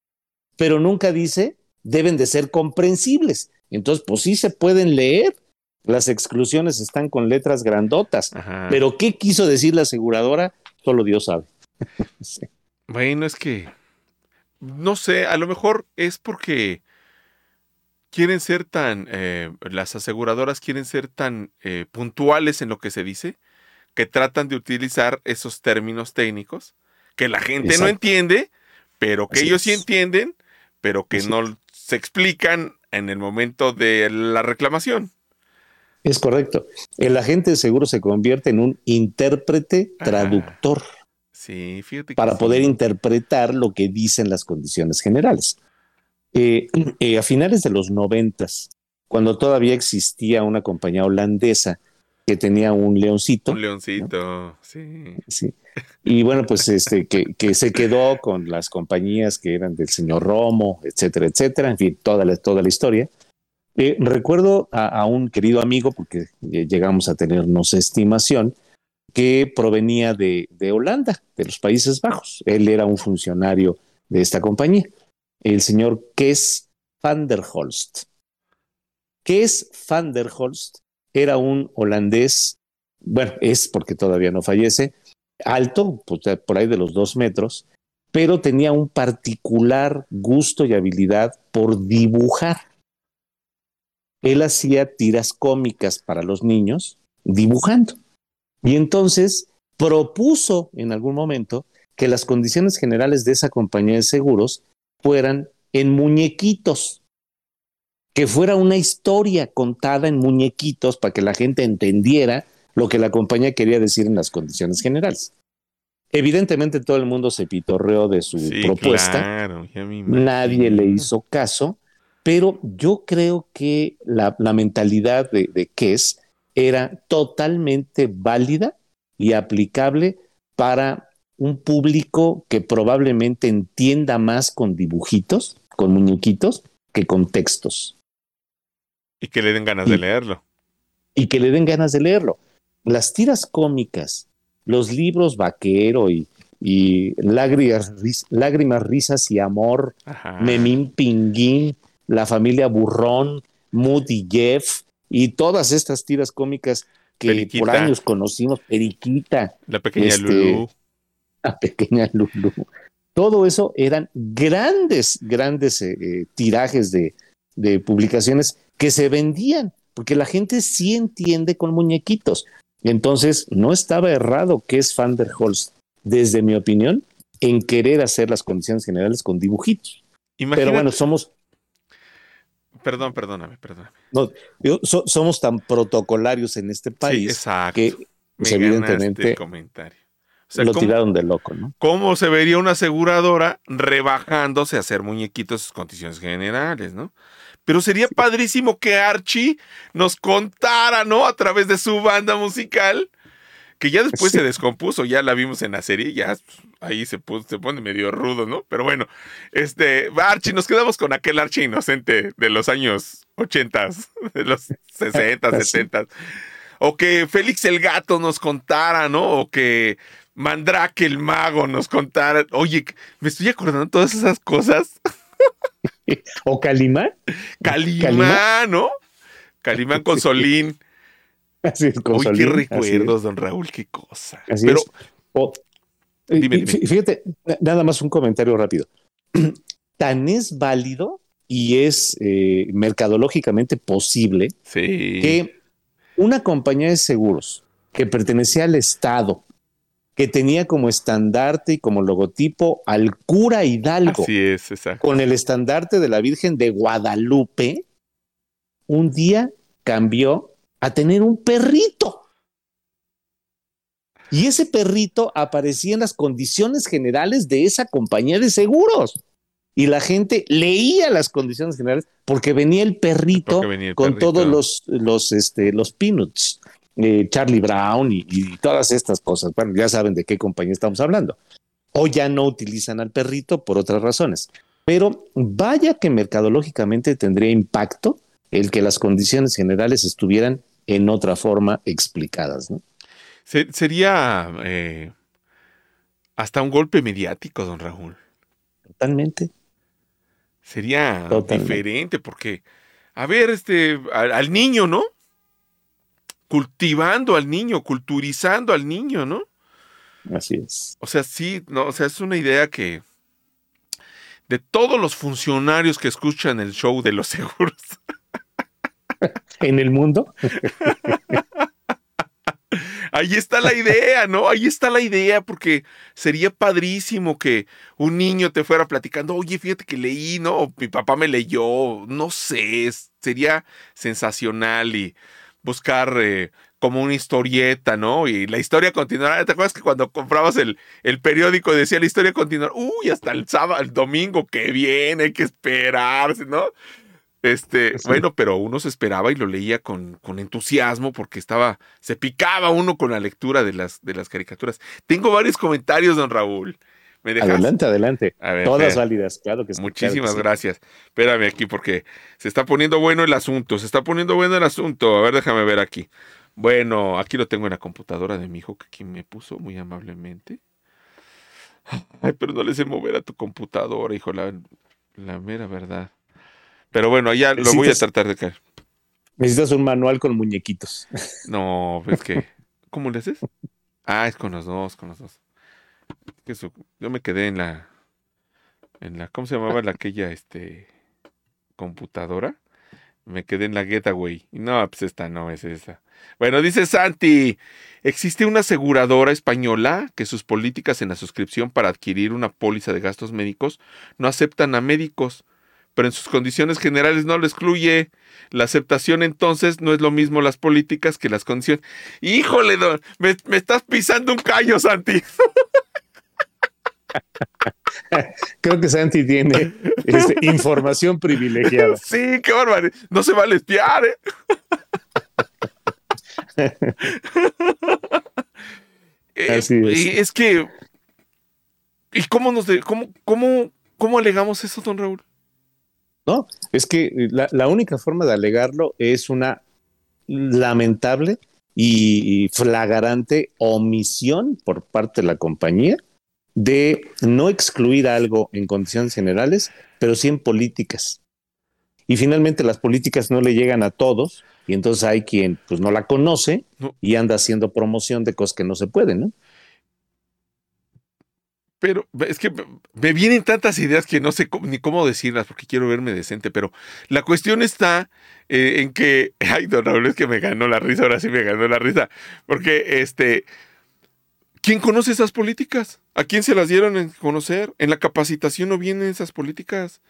pero nunca dice deben de ser comprensibles. Entonces, pues sí se pueden leer. Las exclusiones están con letras grandotas. Ajá. Pero ¿qué quiso decir la aseguradora? Solo Dios sabe. Sí. Bueno, es que no sé, a lo mejor es porque quieren ser tan, eh, las aseguradoras quieren ser tan eh, puntuales en lo que se dice, que tratan de utilizar esos términos técnicos que la gente no entiende, pero que Así ellos sí entienden, pero que Así no se explican en el momento de la reclamación. Es correcto. El agente de seguro se convierte en un intérprete traductor Sí, fíjate que para sí. poder interpretar lo que dicen las condiciones generales. Eh, eh, a finales de los noventas, cuando todavía existía una compañía holandesa que tenía un leoncito, Un leoncito, sí. Sí. Y bueno, pues este, que, que se quedó con las compañías que eran del señor Romo, etcétera, etcétera, en fin, toda la, toda la historia. Eh, recuerdo a, a un querido amigo, porque eh, llegamos a tenernos estimación, que provenía de, de Holanda, de los Países Bajos. Él era un funcionario de esta compañía, el señor Kees van der Holst. Kees van der Holst era un holandés, bueno, es porque todavía no fallece, alto, pues, por ahí de los dos metros, pero tenía un particular gusto y habilidad por dibujar. Él hacía tiras cómicas para los niños dibujando. Y entonces propuso en algún momento que las condiciones generales de esa compañía de seguros fueran en muñequitos, que fuera una historia contada en muñequitos para que la gente entendiera lo que la compañía quería decir en las condiciones generales. Evidentemente todo el mundo se pitorreó de su Sí, propuesta, claro, nadie le hizo caso, pero yo creo que la, la mentalidad de, de Kess era totalmente válida y aplicable para un público que probablemente entienda más con dibujitos, con muñequitos, que con textos Y que le den ganas de leerlo. y que le den ganas de leerlo. Las tiras cómicas, los libros vaquero y, y lágrimas, ris- lágrimas, risas y amor, Ajá. Memín Pinguín, la familia Burrón, Moody Jeff y todas estas tiras cómicas que Periquita. por años conocimos, Periquita, La pequeña este, Lulú. la pequeña Lulu. Todo eso eran grandes, grandes eh, eh, tirajes de, de publicaciones que se vendían, porque la gente sí entiende con muñequitos. Entonces, no estaba errado que es Van der Holst, desde mi opinión, en querer hacer las condiciones generales con dibujitos. Imagínate, Pero bueno, somos, perdón, perdóname, perdóname. yo- so- somos tan protocolarios en este país que pues, evidentemente el comentario. O sea, lo ¿cómo, tiraron de loco, ¿no? cómo se vería una aseguradora rebajándose a hacer muñequitos en sus condiciones generales, no? Pero sería padrísimo que Archie nos contara, ¿no? A través de su banda musical, que ya después Sí. se descompuso, ya la vimos en la serie, ya ahí se, puso- se pone medio rudo, ¿no? Pero bueno, este, Archie, nos quedamos con aquel Archie inocente de los años 80, de los 60, Así. 70. O que Félix el gato nos contara, ¿no? O que Mandrake el mago nos contara. Oye, me estoy acordando de todas esas cosas. O Calimán, Calimán. ¿no? Calimán con Solín. así es, con Uy, qué Solín, recuerdos, don Raúl, qué cosa. Así Pero es. Dime, dime. fí- Fíjate, na- nada más un comentario rápido. Tan es válido y es eh, mercadológicamente posible sí. que una compañía de seguros que pertenecía al Estado, que tenía como estandarte y como logotipo al cura Hidalgo, Así es, exacto. con el estandarte de la Virgen de Guadalupe, un día cambió a tener un perrito. Y ese perrito aparecía en las condiciones generales de esa compañía de seguros. Y la gente leía las condiciones generales porque venía el perrito Porque venía el con perrito. todos los, los, este, los peanuts, eh, Charlie Brown y, y todas estas cosas. Bueno, ya saben de qué compañía estamos hablando. O ya no utilizan al perrito por otras razones. Pero vaya que mercadológicamente tendría impacto el que las condiciones generales estuvieran en otra forma explicadas. ¿no? Se- sería eh, hasta un golpe mediático, don Raúl. Totalmente. Sería Totalmente. diferente porque, a ver, este, al, al niño, ¿no? Cultivando al niño, culturizando al niño, ¿no? Así es. O sea, sí, no, o sea, es una idea que de todos los funcionarios que escuchan el show de los seguros, En el mundo, ahí está la idea, ¿no? Ahí está la idea, porque sería padrísimo que un niño te fuera platicando, oye, fíjate que leí, ¿no? O mi papá me leyó, no sé, sería sensacional y buscar eh, como una historieta, ¿no? Y la historia continuará. ¿Te acuerdas que cuando comprabas el, el periódico decía la historia continuará? Uy, hasta el sábado, el domingo que viene, hay que esperarse, ¿no? Este, Sí. bueno, pero uno se esperaba y lo leía con, con entusiasmo porque estaba, se picaba uno con la lectura de las, de las caricaturas. Tengo varios comentarios, don Raúl. ¿Me dejas? adelante, adelante. Ver, Todas válidas, claro que sí. Muchísimas claro que sí. gracias. Espérame aquí porque se está poniendo bueno el asunto, se está poniendo bueno el asunto. A ver, déjame ver aquí. Bueno, aquí lo tengo en la computadora de mi hijo que aquí me puso muy amablemente. Ay, pero no le sé mover a tu computadora, hijo, la, la mera verdad. Pero bueno, ya lo voy a tratar de caer. Necesitas un manual con muñequitos. No, es que. ¿Cómo le haces? Ah, es con los dos, con los dos. Yo me quedé en la. En la. ¿Cómo se llamaba la aquella este computadora? Me quedé en la Getaway. No, pues esta no es esa. Bueno, dice Santi. Existe una aseguradora española que sus políticas en la suscripción para adquirir una póliza de gastos médicos no aceptan a médicos, pero en sus condiciones generales no lo excluye. La aceptación entonces no es lo mismo las políticas que las condiciones. Híjole, don, me, me estás pisando un callo, Santi. Creo que Santi tiene este, información privilegiada. Sí, qué bárbaro. No se vale espiar, ¿eh? Eh, Así es. y es que. ¿Y cómo nos de- cómo, cómo, cómo alegamos eso, don Raúl? No, es que la, la única forma de alegarlo es una lamentable y flagrante omisión por parte de la compañía de no excluir algo en condiciones generales, pero sí en políticas. Y finalmente las políticas no le llegan a todos y entonces hay quien pues no la conoce No. y anda haciendo promoción de cosas que no se pueden, ¿no? Pero es que me vienen tantas ideas que no sé cómo- ni cómo decirlas porque quiero verme decente, pero la cuestión está eh, en que, ay, don Raúl, es que me ganó la risa, ahora sí me ganó la risa, porque este, ¿quién conoce esas políticas? ¿A quién se las dieron a conocer? En la capacitación no vienen esas políticas.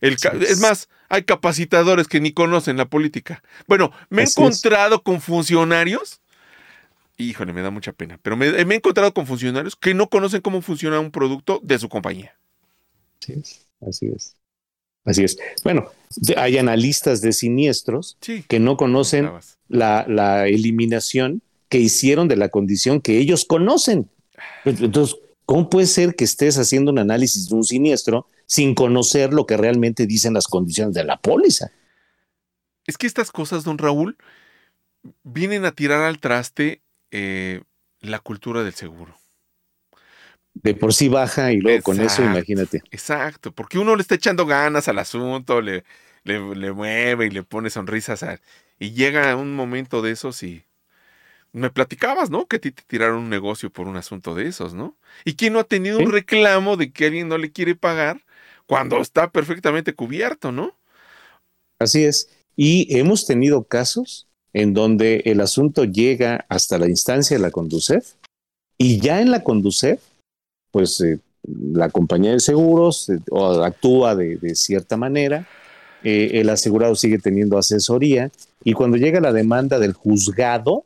El ca- Así es. es más, hay capacitadores que ni conocen la política. Bueno, me he Así es. encontrado con funcionarios híjole, me da mucha pena, pero me, me he encontrado con funcionarios que no conocen cómo funciona un producto de su compañía. Así es. Así es. Así es. Bueno, hay analistas de siniestros Sí. que no conocen la, la eliminación que hicieron de la condición que ellos conocen. Entonces, ¿cómo puede ser que estés haciendo un análisis de un siniestro sin conocer lo que realmente dicen las condiciones de la póliza? Es que estas cosas, don Raúl, vienen a tirar al traste eh, la cultura del seguro. De por sí baja y luego con eso, imagínate. Exacto, porque uno le está echando ganas al asunto, le, le, le mueve y le pone sonrisas a- y llega un momento de esos y me platicabas, ¿no? Que a ti te tiraron un negocio por un asunto de esos, ¿no? ¿Y quién no ha tenido un reclamo de que alguien no le quiere pagar cuando está perfectamente cubierto, ¿no? Así es. Y hemos tenido casos en donde el asunto llega hasta la instancia de la Conducef y ya en la Conducef, pues eh, la compañía de seguros eh, actúa de, de cierta manera, eh, el asegurado sigue teniendo asesoría y cuando llega la demanda del juzgado,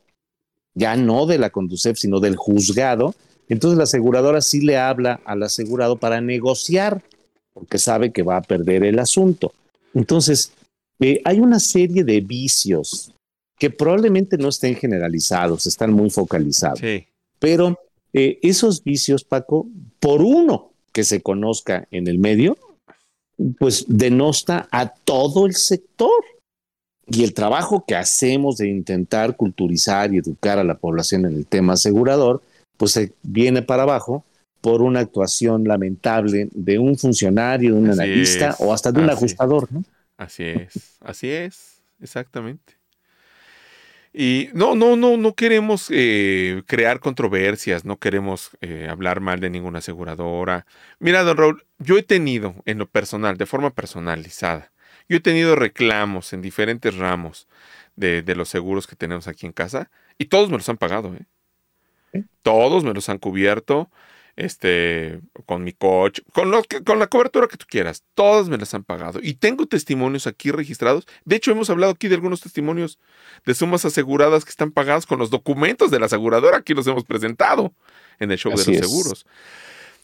ya no de la Conducef, sino del juzgado, entonces la aseguradora sí le habla al asegurado para negociar, porque sabe que va a perder el asunto. Entonces, eh, hay una serie de vicios que probablemente no estén generalizados, están muy focalizados, Sí. pero eh, esos vicios, Paco, por uno que se conozca en el medio, pues denosta a todo el sector. Y el trabajo que hacemos de intentar culturizar y educar a la población en el tema asegurador, pues se viene para abajo por una actuación lamentable de un funcionario, de un Así analista es, o hasta de un ajustador, ¿no? Así es, así es, exactamente. Y no, no, no, no queremos eh, crear controversias, no queremos eh, hablar mal de ninguna aseguradora. Mira, don Raúl, yo he tenido en lo personal, de forma personalizada, yo he tenido reclamos en diferentes ramos de, de los seguros que tenemos aquí en casa y todos me los han pagado, ¿eh? Todos me los han cubierto, este, con mi coche, con, lo que- con la cobertura que tú quieras, todas me las han pagado. Y tengo testimonios aquí registrados. De hecho, hemos hablado aquí de algunos testimonios de sumas aseguradas que están pagadas con los documentos de la aseguradora. Aquí los hemos presentado en el show Así de los es. seguros.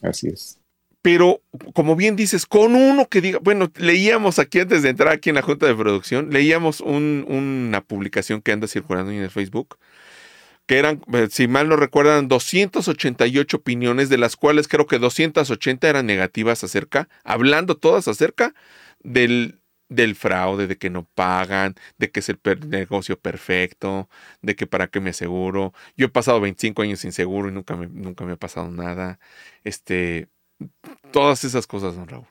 Así es. Pero, como bien dices, con uno que diga, bueno, leíamos aquí antes de entrar aquí en la junta de producción, leíamos un- una publicación que anda circulando en el Facebook, que eran, eh, si mal no recuerdan, 288 opiniones, de las cuales creo que 280 eran negativas acerca, hablando todas acerca del, del fraude, de que no pagan, de que es el negocio perfecto, de que para qué me aseguro. Yo he pasado 25 años sin seguro y nunca nunca me ha pasado nada. Este, todas esas cosas, don Raúl.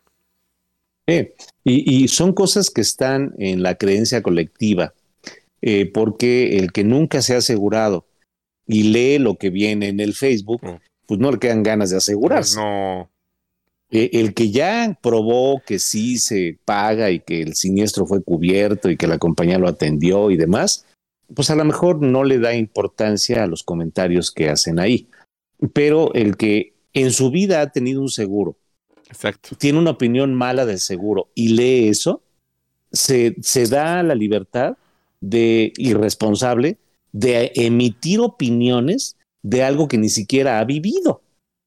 Sí, Y, y son cosas que están en la creencia colectiva, eh, porque el que nunca se ha asegurado y lee lo que viene en el Facebook, pues no le quedan ganas de Pues asegurarse. no, Eh, el que ya probó que sí se paga y que el siniestro fue cubierto y que la compañía lo atendió y demás, pues a lo mejor no le da importancia a los comentarios que hacen ahí. Pero el que en su vida ha tenido un seguro, exacto. tiene una opinión mala del seguro y lee eso, se, se da la libertad de irresponsable de emitir opiniones de algo que ni siquiera ha vivido.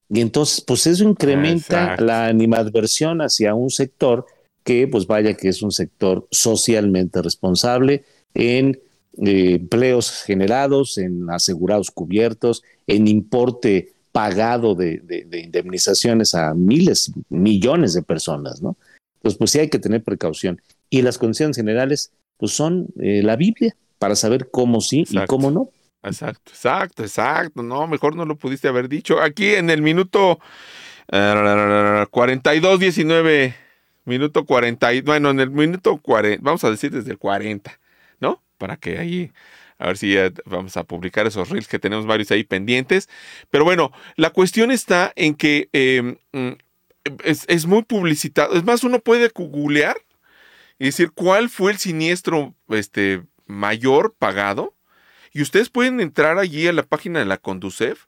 Y entonces, pues eso incrementa Exacto. la animadversión hacia un sector que, pues vaya que es un sector socialmente responsable en eh, empleos generados, en asegurados cubiertos, en importe pagado de, de- de indemnizaciones a miles, millones de personas, ¿no? Entonces, pues sí hay que tener precaución. Y las condiciones generales, pues son eh, la Biblia para saber cómo sí y cómo no. Exacto, exacto, exacto. No, mejor no lo pudiste haber dicho. Aquí en el minuto eh, 42, 19, minuto 40, y- bueno, en el minuto 40, vamos a decir desde el 40, ¿no? Para que ahí, a ver si ya vamos a publicar esos reels que tenemos varios ahí pendientes. Pero bueno, la cuestión está en que eh, mm, es, es muy publicitado. Es más, uno puede googlear y decir cuál fue el siniestro este, mayor pagado. Y ustedes pueden entrar allí a la página de la Conducef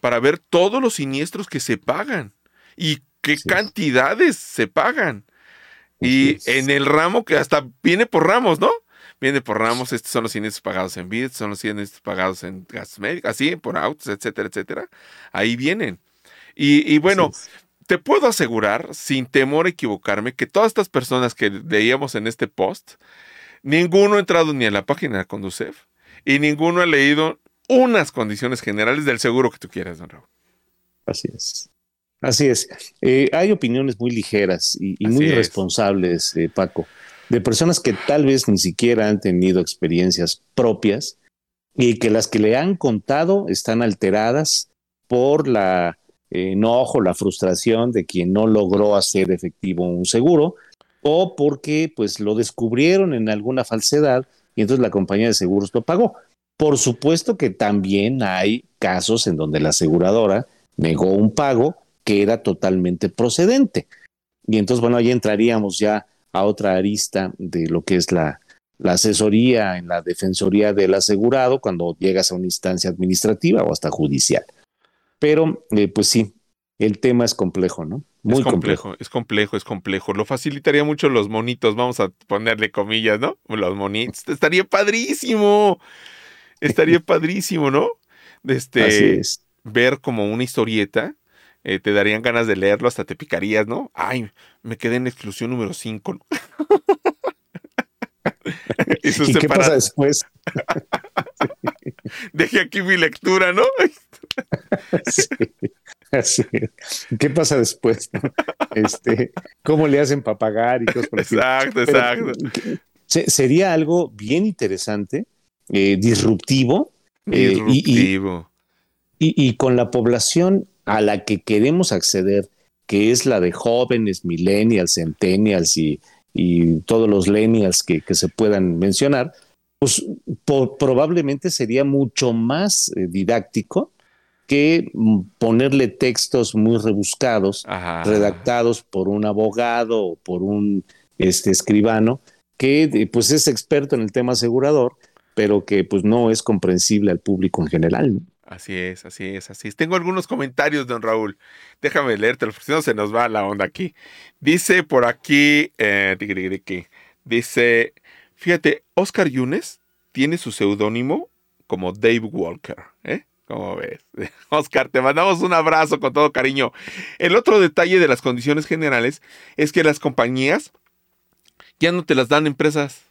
para ver todos los siniestros que se pagan y qué Sí. cantidades se pagan. Y en el ramo que hasta viene por ramos, ¿no? Viene por ramos, estos son los siniestros pagados en bits, son los siniestros pagados en gastos médicos, así, por autos, etcétera, etcétera. Ahí vienen. Y, y bueno, te puedo asegurar, sin temor a equivocarme, que todas estas personas que leíamos en este post, ninguno ha entrado ni a la página de Conducef y ninguno ha leído unas condiciones generales del seguro que tú quieras, don Raúl. Así es. Así es. Eh, hay opiniones muy ligeras y, muy es. irresponsables, eh, Paco, de personas que tal vez ni siquiera han tenido experiencias propias y que las que le han contado están alteradas por la eh, enojo, la frustración de quien no logró hacer efectivo un seguro o porque pues lo descubrieron en alguna falsedad y entonces la compañía de seguros lo pagó. Por supuesto que también hay casos en donde la aseguradora negó un pago que era totalmente procedente. Y entonces, bueno, ahí entraríamos ya a otra arista de lo que es la, la asesoría en la defensoría del asegurado cuando llegas a una instancia administrativa o hasta judicial. Pero, eh, pues sí, el tema es complejo, ¿no? Muy es complejo, es complejo, es complejo. Lo facilitaría mucho los monitos, vamos a ponerle comillas, ¿no? Los monitos. Estaría padrísimo. Estaría padrísimo, ¿no? Este, Así es. ver como una historieta, eh, te darían ganas de leerlo, hasta te picarías, ¿no? Ay, me quedé en la exclusión número 5. Eso ¿Y qué pasa después? Dejé aquí mi lectura, ¿no? Sí, así. ¿Qué pasa después? Este, ¿Cómo le hacen para pagar y cosas por? Exacto, Pero, exacto. sería algo bien interesante, eh, disruptivo, eh, y- Disruptivo. y, y con la población a la que queremos acceder, que es la de jóvenes, millennials, centennials y, y todos los lennials que, que, se puedan mencionar, pues por, probablemente sería mucho más eh, didáctico que mm, ponerle textos muy rebuscados, Ajá. redactados por un abogado o por un este, escribano, que pues es experto en el tema asegurador, pero que pues no es comprensible al público en general. ¿no? Así es, así es, así es. Tengo algunos comentarios, don Raúl. Déjame leértelo, porque si no se nos va la onda aquí. Dice por aquí, eh, dice, fíjate, Oscar Yunes tiene su seudónimo como Dave Walker, ¿eh? ¿Cómo ves? Oscar, te mandamos un abrazo con todo cariño. El otro detalle de las condiciones generales es que las compañías ya no te las dan empresas.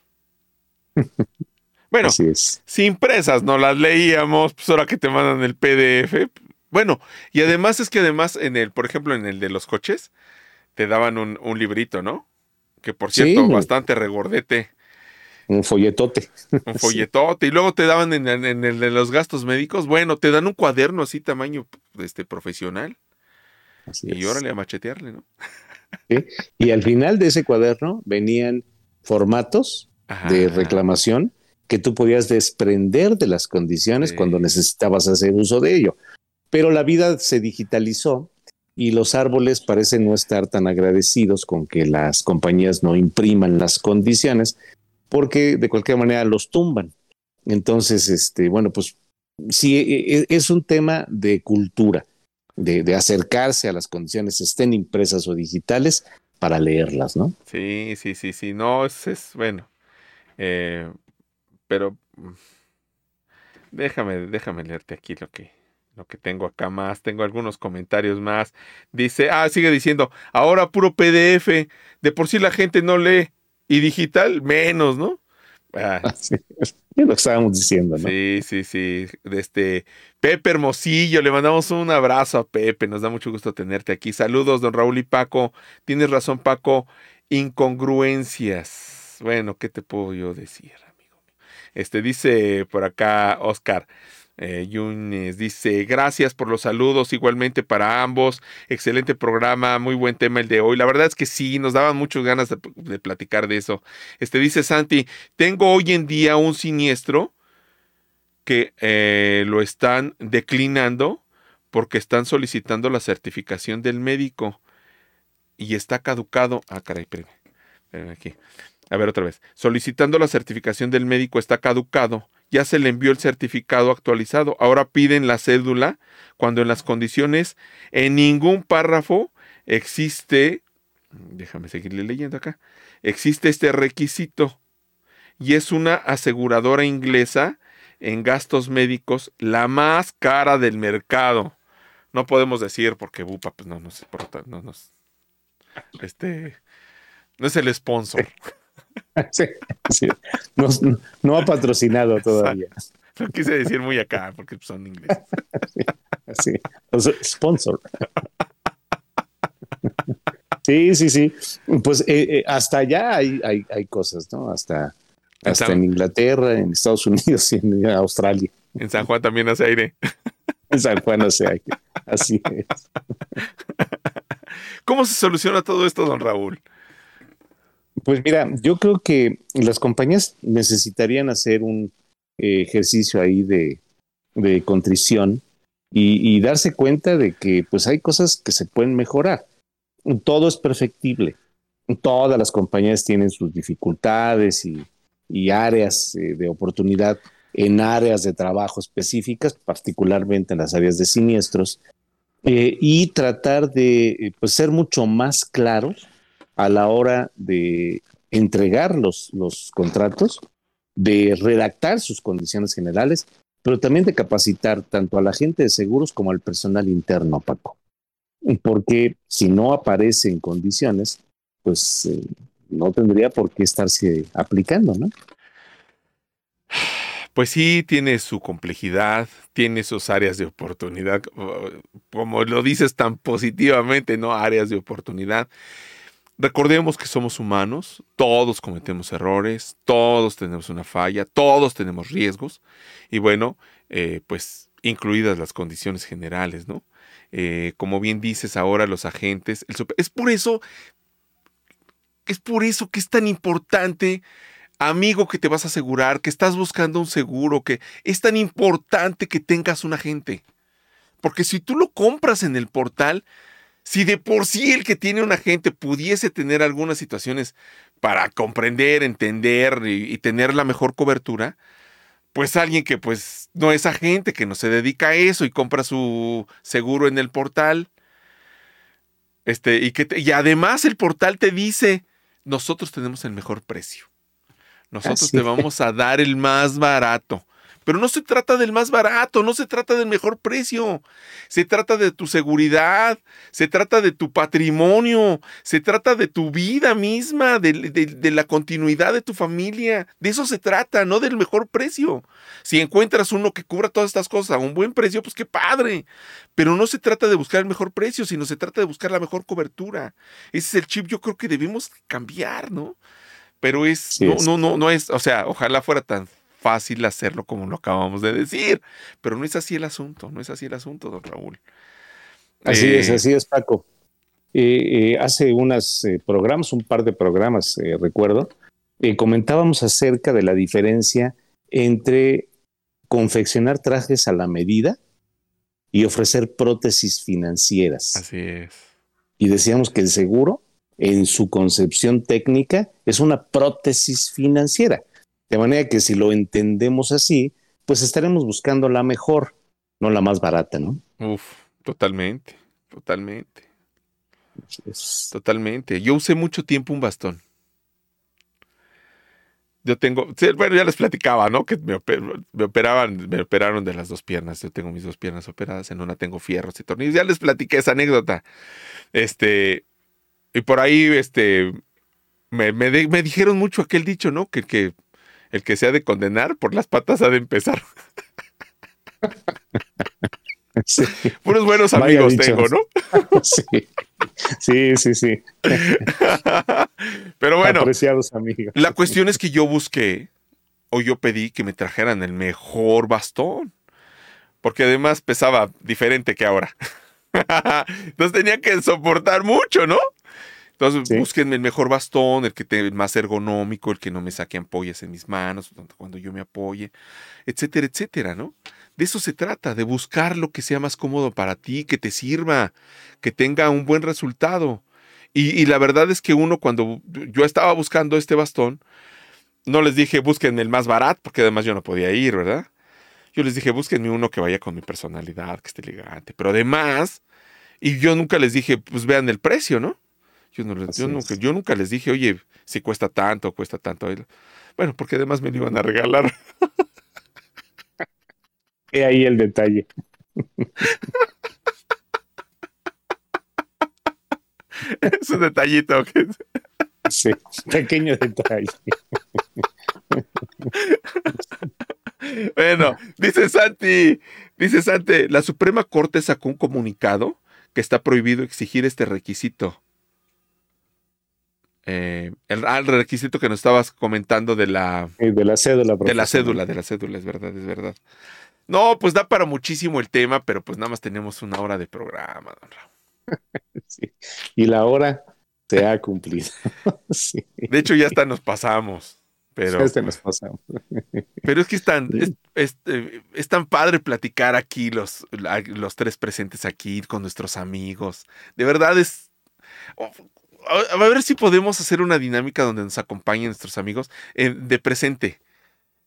Bueno, Así es. si impresas no las leíamos, pues ahora que te mandan el PDF. Bueno, y además es que además en el, por ejemplo, en el de los coches, te daban un, un librito, ¿no? Que por cierto, Sí. bastante regordete, Un folletote. un folletote, y luego te daban en, en- en el de los gastos médicos, bueno, te dan un cuaderno así tamaño este profesional, Así y es. órale a machetearle, ¿no? Y al final de ese cuaderno venían formatos Ajá. de reclamación que tú podías desprender de las condiciones Sí. cuando necesitabas hacer uso de ello. Pero la vida se digitalizó y los árboles parecen no estar tan agradecidos con que las compañías no impriman las condiciones porque de cualquier manera los tumban. Entonces, este, bueno, pues sí, e- e- es un tema de cultura, de, de acercarse a las condiciones, estén impresas o digitales, para leerlas, ¿no? Sí, sí, sí, sí. No, es, es bueno. Eh, pero mm, déjame, déjame leerte aquí lo que, lo que tengo acá más. Tengo algunos comentarios más. Dice, ah, sigue diciendo, ahora puro PDF. De por sí la gente no lee. Y digital, menos, ¿no? Ah, Sí, es lo que estábamos diciendo, ¿no? Sí, sí, sí. Este Pepe Hermosillo, le mandamos un abrazo a Pepe. Nos da mucho gusto tenerte aquí. Saludos, don Raúl y Paco. Tienes razón, Paco. Incongruencias. Bueno, ¿qué te puedo yo decir? Este dice por acá Oscar. Eh, Yunes dice, gracias por los saludos, igualmente para ambos. Excelente programa, muy buen tema el de hoy. La verdad es que sí, nos daban muchas ganas de, platicar de eso. Este dice Santi, tengo hoy en día un siniestro que eh, lo están declinando porque están solicitando la certificación del médico y está caducado. Ah, caray, espérame aquí. A ver otra vez. Solicitando la certificación del médico está caducado. Ya se le envió el certificado actualizado. Ahora piden la cédula cuando en las condiciones en ningún párrafo existe, déjame seguirle leyendo acá, existe este requisito. Y es una aseguradora inglesa en gastos médicos la más cara del mercado. No podemos decir porque Bupa pues no nos no nos este no es el sponsor. Sí, sí. No, no ha patrocinado todavía. Lo quise decir muy acá porque son ingleses. Sí. Sponsor. Sí, sí, sí. Pues eh, eh, hasta allá hay, hay, hay, cosas, ¿no? Hasta, hasta San... en Inglaterra, en Estados Unidos y en Australia. En San Juan también hace aire. En San Juan hace aire. Así es. ¿Cómo se soluciona todo esto, don Raúl? Pues mira, yo creo que las compañías necesitarían hacer un eh, ejercicio ahí de, contrición y, darse cuenta de que pues hay cosas que se pueden mejorar. Todo es perfectible. Todas las compañías tienen sus dificultades y, y áreas eh, de oportunidad en áreas de trabajo específicas, particularmente en las áreas de siniestros, eh, y tratar de pues, ser mucho más claros a la hora de entregar los, los contratos, de redactar sus condiciones generales, pero también de capacitar tanto a la gente de seguros como al personal interno, Paco. Porque si no aparece en condiciones, pues eh, no tendría por qué estarse aplicando, ¿no? Pues sí, tiene su complejidad, tiene sus áreas de oportunidad, como lo dices tan positivamente, ¿no? Áreas de oportunidad. Recordemos que somos humanos, todos cometemos errores, todos tenemos una falla, todos tenemos riesgos y bueno, eh, pues incluidas las condiciones generales, ¿no? eh, como bien dices ahora, los agentes. El super- es por eso, es por eso que es tan importante, amigo, que te vas a asegurar, que estás buscando un seguro, que es tan importante que tengas un agente. Porque si tú lo compras en el portal, si de por sí el que tiene un agente pudiese tener algunas situaciones para comprender, entender y, y tener la mejor cobertura, pues alguien que pues no es agente, que no se dedica a eso y compra su seguro en el portal, este, y que te- y además el portal te dice, nosotros tenemos el mejor precio. Nosotros Así te vamos a dar el más barato. Pero no se trata del más barato, no se trata del mejor precio. Se trata de tu seguridad, se trata de tu patrimonio, se trata de tu vida misma, de, de- de la continuidad de tu familia. De eso se trata, no del mejor precio. Si encuentras uno que cubra todas estas cosas a un buen precio, pues qué padre. Pero no se trata de buscar el mejor precio, sino se trata de buscar la mejor cobertura. Ese es el chip, yo creo que debemos cambiar, ¿no? Pero es, Sí no, es. no, no, no es, o sea, ojalá fuera tan fácil hacerlo como lo acabamos de decir, pero no es así el asunto, no es así el asunto, don Raúl. Así Eh, es, así es, Paco. Eh, eh, hace unos programas, un par de programas, eh, recuerdo, eh, comentábamos acerca de la diferencia entre confeccionar trajes a la medida y ofrecer prótesis financieras. Así es. Y decíamos que el seguro, en su concepción técnica, es una prótesis financiera. De manera que si lo entendemos así, pues estaremos buscando la mejor, no la más barata, ¿no? Uf, totalmente, totalmente, totalmente. Yo usé mucho tiempo un bastón. Yo tengo, bueno, ya les platicaba, ¿no? Que me, oper- me operaban, me operaron de las dos piernas. Yo tengo mis dos piernas operadas, en una tengo fierros y tornillos. Ya les platiqué esa anécdota. Este, y por ahí, este, me, me, de- me dijeron mucho aquel dicho, ¿no? Que, que el que se ha de condenar por las patas ha de empezar. sí. Puros buenos amigos tengo, ¿no? Sí, sí, sí, sí. Pero bueno, Apreciados amigos. la cuestión es que yo busqué o yo pedí que me trajeran el mejor bastón. Porque además pesaba diferente que ahora. Entonces tenía que soportar mucho, ¿no? Entonces Sí. búsquenme el mejor bastón, el que esté más ergonómico, el que no me saque ampollas en mis manos cuando yo me apoye, etcétera, etcétera, ¿no? De eso se trata, de buscar lo que sea más cómodo para ti, que te sirva, que tenga un buen resultado. Y, y la verdad es que uno cuando yo estaba buscando este bastón, no les dije búsquenme el más barato, porque además yo no podía ir, ¿verdad? Yo les dije búsquenme uno que vaya con mi personalidad, que esté elegante. Pero además, y yo nunca les dije, pues vean el precio, ¿no? Yo, no les- Así yo es. nunca, yo nunca les dije, oye, si cuesta tanto, cuesta tanto. Bueno, porque además me lo iban a regalar. He ahí el detalle. es un detallito. que- Sí, pequeño detalle. Bueno, dice Santi, dice Santi, la Suprema Corte sacó un comunicado que está prohibido exigir este requisito. Eh, el, ah, el requisito que nos estabas comentando de la, De la cédula. de la cédula, de la cédula, es verdad, es verdad. No, pues da para muchísimo el tema, pero pues nada más tenemos una hora de programa, don Raúl. Sí. Y la hora se ha cumplido. sí. De hecho, ya hasta nos pasamos. Pero, nos pasamos. pero es que es tan, es, es, eh, es tan padre platicar aquí, los, los tres presentes aquí con nuestros amigos. De verdad es. A, a ver si podemos hacer una dinámica donde nos acompañen nuestros amigos eh, de presente.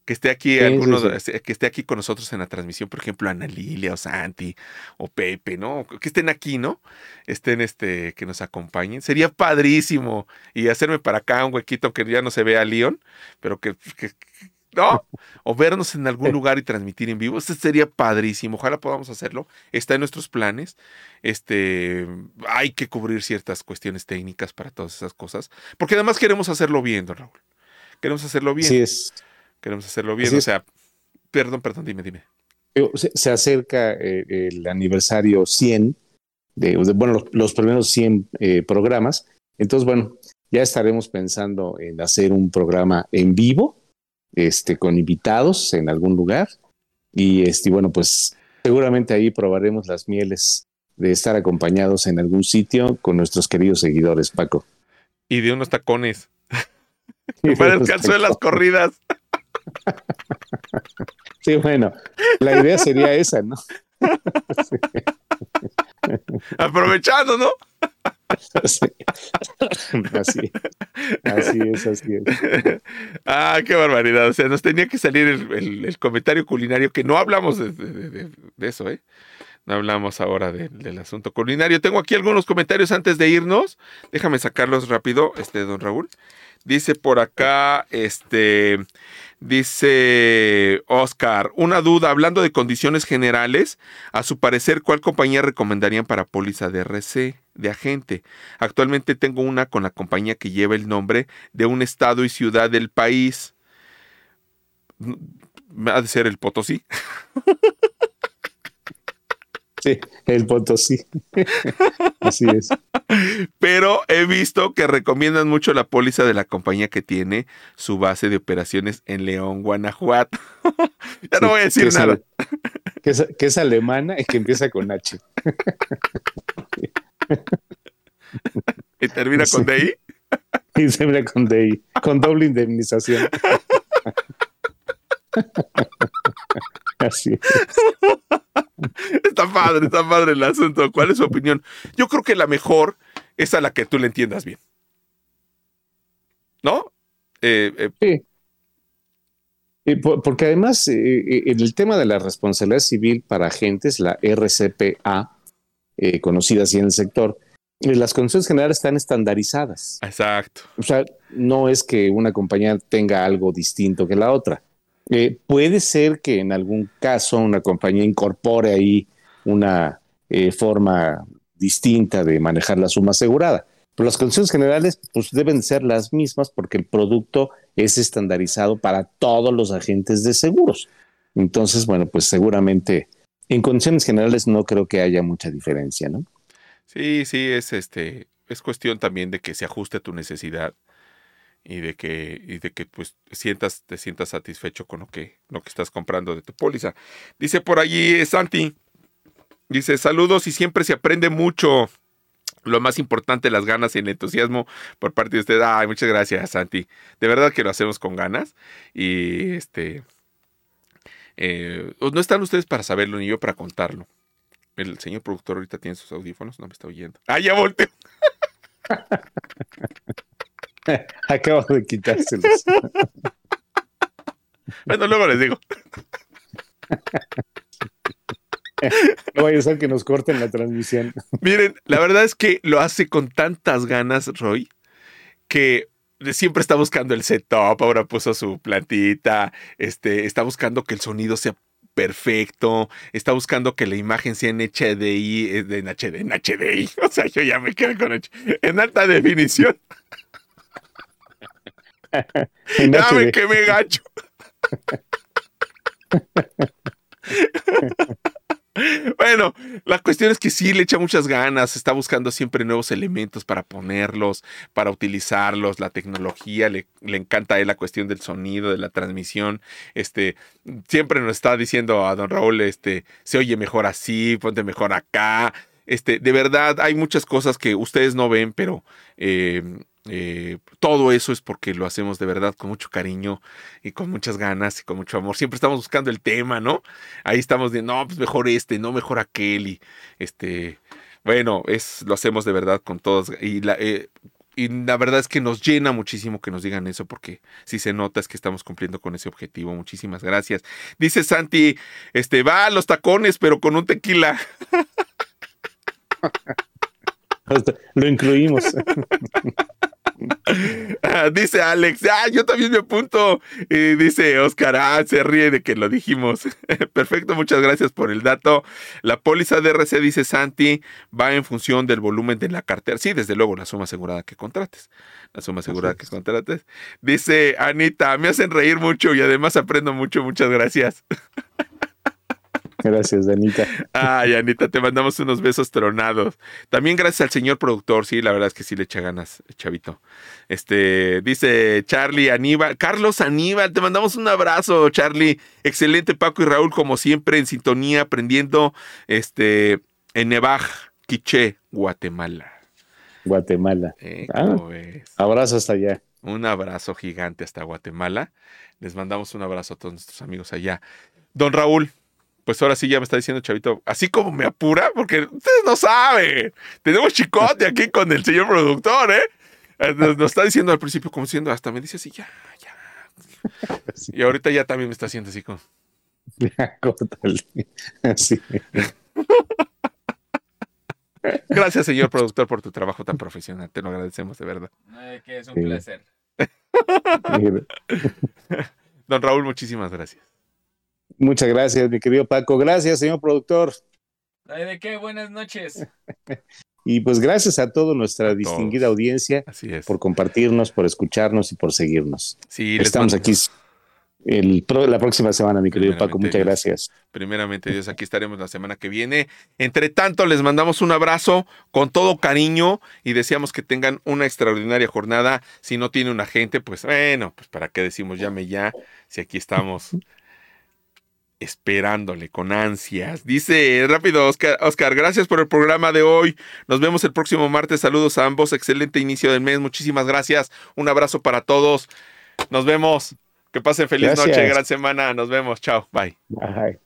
Que esté aquí Sí, alguno, sí, de- que esté aquí con nosotros en la transmisión, por ejemplo, Ana Lilia o Santi o Pepe, ¿no? Que estén aquí, ¿no? Estén este, que nos acompañen. Sería padrísimo. Y hacerme para acá un huequito que ya no se vea a León, pero que- no, o vernos en algún lugar y transmitir en vivo. Este sería padrísimo. Ojalá podamos hacerlo. Está en nuestros planes. Este, hay que cubrir ciertas cuestiones técnicas para todas esas cosas, porque además queremos hacerlo bien, don Raúl. Queremos hacerlo bien. Así es. Queremos hacerlo bien. Así o es. sea, perdón, perdón, dime, dime. Se, se acerca eh, el aniversario 100, de, de- bueno, los, los primeros 100 eh, programas. Entonces, bueno, ya estaremos pensando en hacer un programa en vivo, este, con invitados en algún lugar. Y este, bueno, pues seguramente ahí probaremos las mieles de estar acompañados en algún sitio con nuestros queridos seguidores, Paco. Y de unos tacones. Para descansar las corridas. Sí, bueno, la idea sería esa, ¿no? Aprovechando, ¿no? Sí. Así, así es, así es. Ah, qué barbaridad. O sea, nos tenía que salir el, el- el comentario culinario, que no hablamos de, de- de- de eso, ¿eh? No hablamos ahora de- del asunto culinario. Tengo aquí algunos comentarios antes de irnos. Déjame sacarlos rápido, este, don Raúl. Dice por acá, este, dice Oscar, una duda, hablando de condiciones generales, a su parecer, ¿cuál compañía recomendarían para póliza de RC, de agente? Actualmente tengo una con la compañía que lleva el nombre de un estado y ciudad del país. Mm, Ha de ser el Potosí. Sí, el Potosí. Así es. Pero he visto que recomiendan mucho la póliza de la compañía que tiene su base de operaciones en León, Guanajuato. ya no voy a decir que nada. que, es, que es alemana y que empieza con H. Y termina con. DI. Y ve con DI, con doble indemnización. Así es. Está padre, está padre el asunto. ¿Cuál es su opinión? Yo creo que la mejor es a la que tú le entiendas bien. ¿No? Eh, eh, Sí. Y por- porque además, eh, eh, en el tema de la responsabilidad civil para agentes, la RCPA, eh, conocida así en el sector, eh, las condiciones generales están estandarizadas. exacto. O sea, no es que una compañía tenga algo distinto que la otra. Eh, puede ser que en algún caso una compañía incorpore ahí una eh, forma distinta de manejar la suma asegurada. Pero las condiciones generales pues, deben ser las mismas porque el producto es estandarizado para todos los agentes de seguros. Entonces, bueno, pues seguramente en condiciones generales no creo que haya mucha diferencia, ¿no? Sí, sí, es este, es cuestión también de que se ajuste a tu necesidad y de que, y de que pues sientas, te sientas satisfecho con lo que, lo que estás comprando de tu póliza. Dice por allí eh, Santi, dice saludos y siempre se aprende mucho. Lo más importante, las ganas y el entusiasmo por parte de usted. Ay, muchas gracias, Santi. De verdad que lo hacemos con ganas. Y este. eh, no están ustedes para saberlo ni yo para contarlo. El señor productor ahorita tiene sus audífonos, no me está oyendo. Ah, ya volteó. Acabo de quitárselos. Bueno, luego les digo. No vaya a ser que nos corten la transmisión. Miren, la verdad es que lo hace con tantas ganas, Roy, que siempre está buscando el setup. Ahora puso su plantita, este, está buscando que el sonido sea perfecto, está buscando que la imagen sea en HDI, eh, en HD, en HDI. O sea, yo ya me quedé con H- en alta definición. En Ya me gacho. Bueno, la cuestión es que sí le echa muchas ganas, está buscando siempre nuevos elementos para ponerlos, para utilizarlos, la tecnología, le, le encanta a él la cuestión del sonido, de la transmisión, este, siempre nos está diciendo a don Raúl, este, se oye mejor así, ponte mejor acá, este, de verdad hay muchas cosas que ustedes no ven, pero eh, eh, todo eso es porque lo hacemos de verdad con mucho cariño y con muchas ganas y con mucho amor. Siempre estamos buscando el tema, ¿no? Ahí estamos de, no, pues mejor este, no mejor aquel y este, bueno, es, lo hacemos de verdad con todos y la, eh, y la verdad es que nos llena muchísimo que nos digan eso porque si se nota es que estamos cumpliendo con ese objetivo. Muchísimas gracias. Dice Santi, este, va a los tacones, pero con un tequila. Lo incluimos. Dice Alex, ah, yo también me apunto. Y dice Oscar, ah, se ríe de que lo dijimos. Perfecto, muchas gracias por el dato. La póliza de RC, dice Santi, va en función del volumen de la cartera. Sí, desde luego, la suma asegurada que contrates. La suma asegurada que contrates. Dice Anita, me hacen reír mucho y además aprendo mucho. Muchas gracias. Gracias, Danita. Ay, Anita, te mandamos unos besos tronados. También gracias al señor productor, sí, la verdad es que sí le echa ganas, chavito. Este, dice Charlie Aníbal, Carlos Aníbal, te mandamos un abrazo, Charlie. Excelente, Paco y Raúl, como siempre, en sintonía, aprendiendo, este, en Nevaj, Quiché, Guatemala. Guatemala. Eh, Ah. Abrazo hasta allá. Un abrazo gigante hasta Guatemala. Les mandamos un abrazo a todos nuestros amigos allá. Don Raúl, pues ahora sí ya me está diciendo Chavito, así como me apura, porque ustedes no saben. Tenemos chicote aquí con el señor productor, ¿eh? Eh, Nos, nos está diciendo al principio, como siendo, hasta me dice así, ya, ya. Y ahorita ya también me está haciendo así con. Ya, córtale. Sí. Gracias, señor productor, por tu trabajo tan profesional. Te lo agradecemos de verdad. Que es un Sí. placer. Don Raúl, muchísimas gracias. Muchas gracias, mi querido Paco. Gracias, señor productor. De qué, buenas noches. Y pues gracias a toda nuestra A distinguida todos. audiencia Así es. por compartirnos, por escucharnos y por seguirnos. Sí, Estamos mando- aquí el, pro- la próxima semana, mi querido Paco. Muchas Dios. gracias. Primeramente, Dios, aquí estaremos la semana que viene. Entre tanto, les mandamos un abrazo con todo cariño y deseamos que tengan una extraordinaria jornada. Si no tiene un agente, pues bueno, pues para qué decimos llame ya, si aquí estamos esperándole con ansias. Dice rápido Oscar, Oscar, gracias por el programa de hoy. Nos vemos el próximo martes. Saludos a ambos. Excelente inicio del mes. Muchísimas gracias. Un abrazo para todos. Nos vemos. Que pasen feliz Gracias. noche, gran semana. Nos vemos. Chao. Bye. Bye.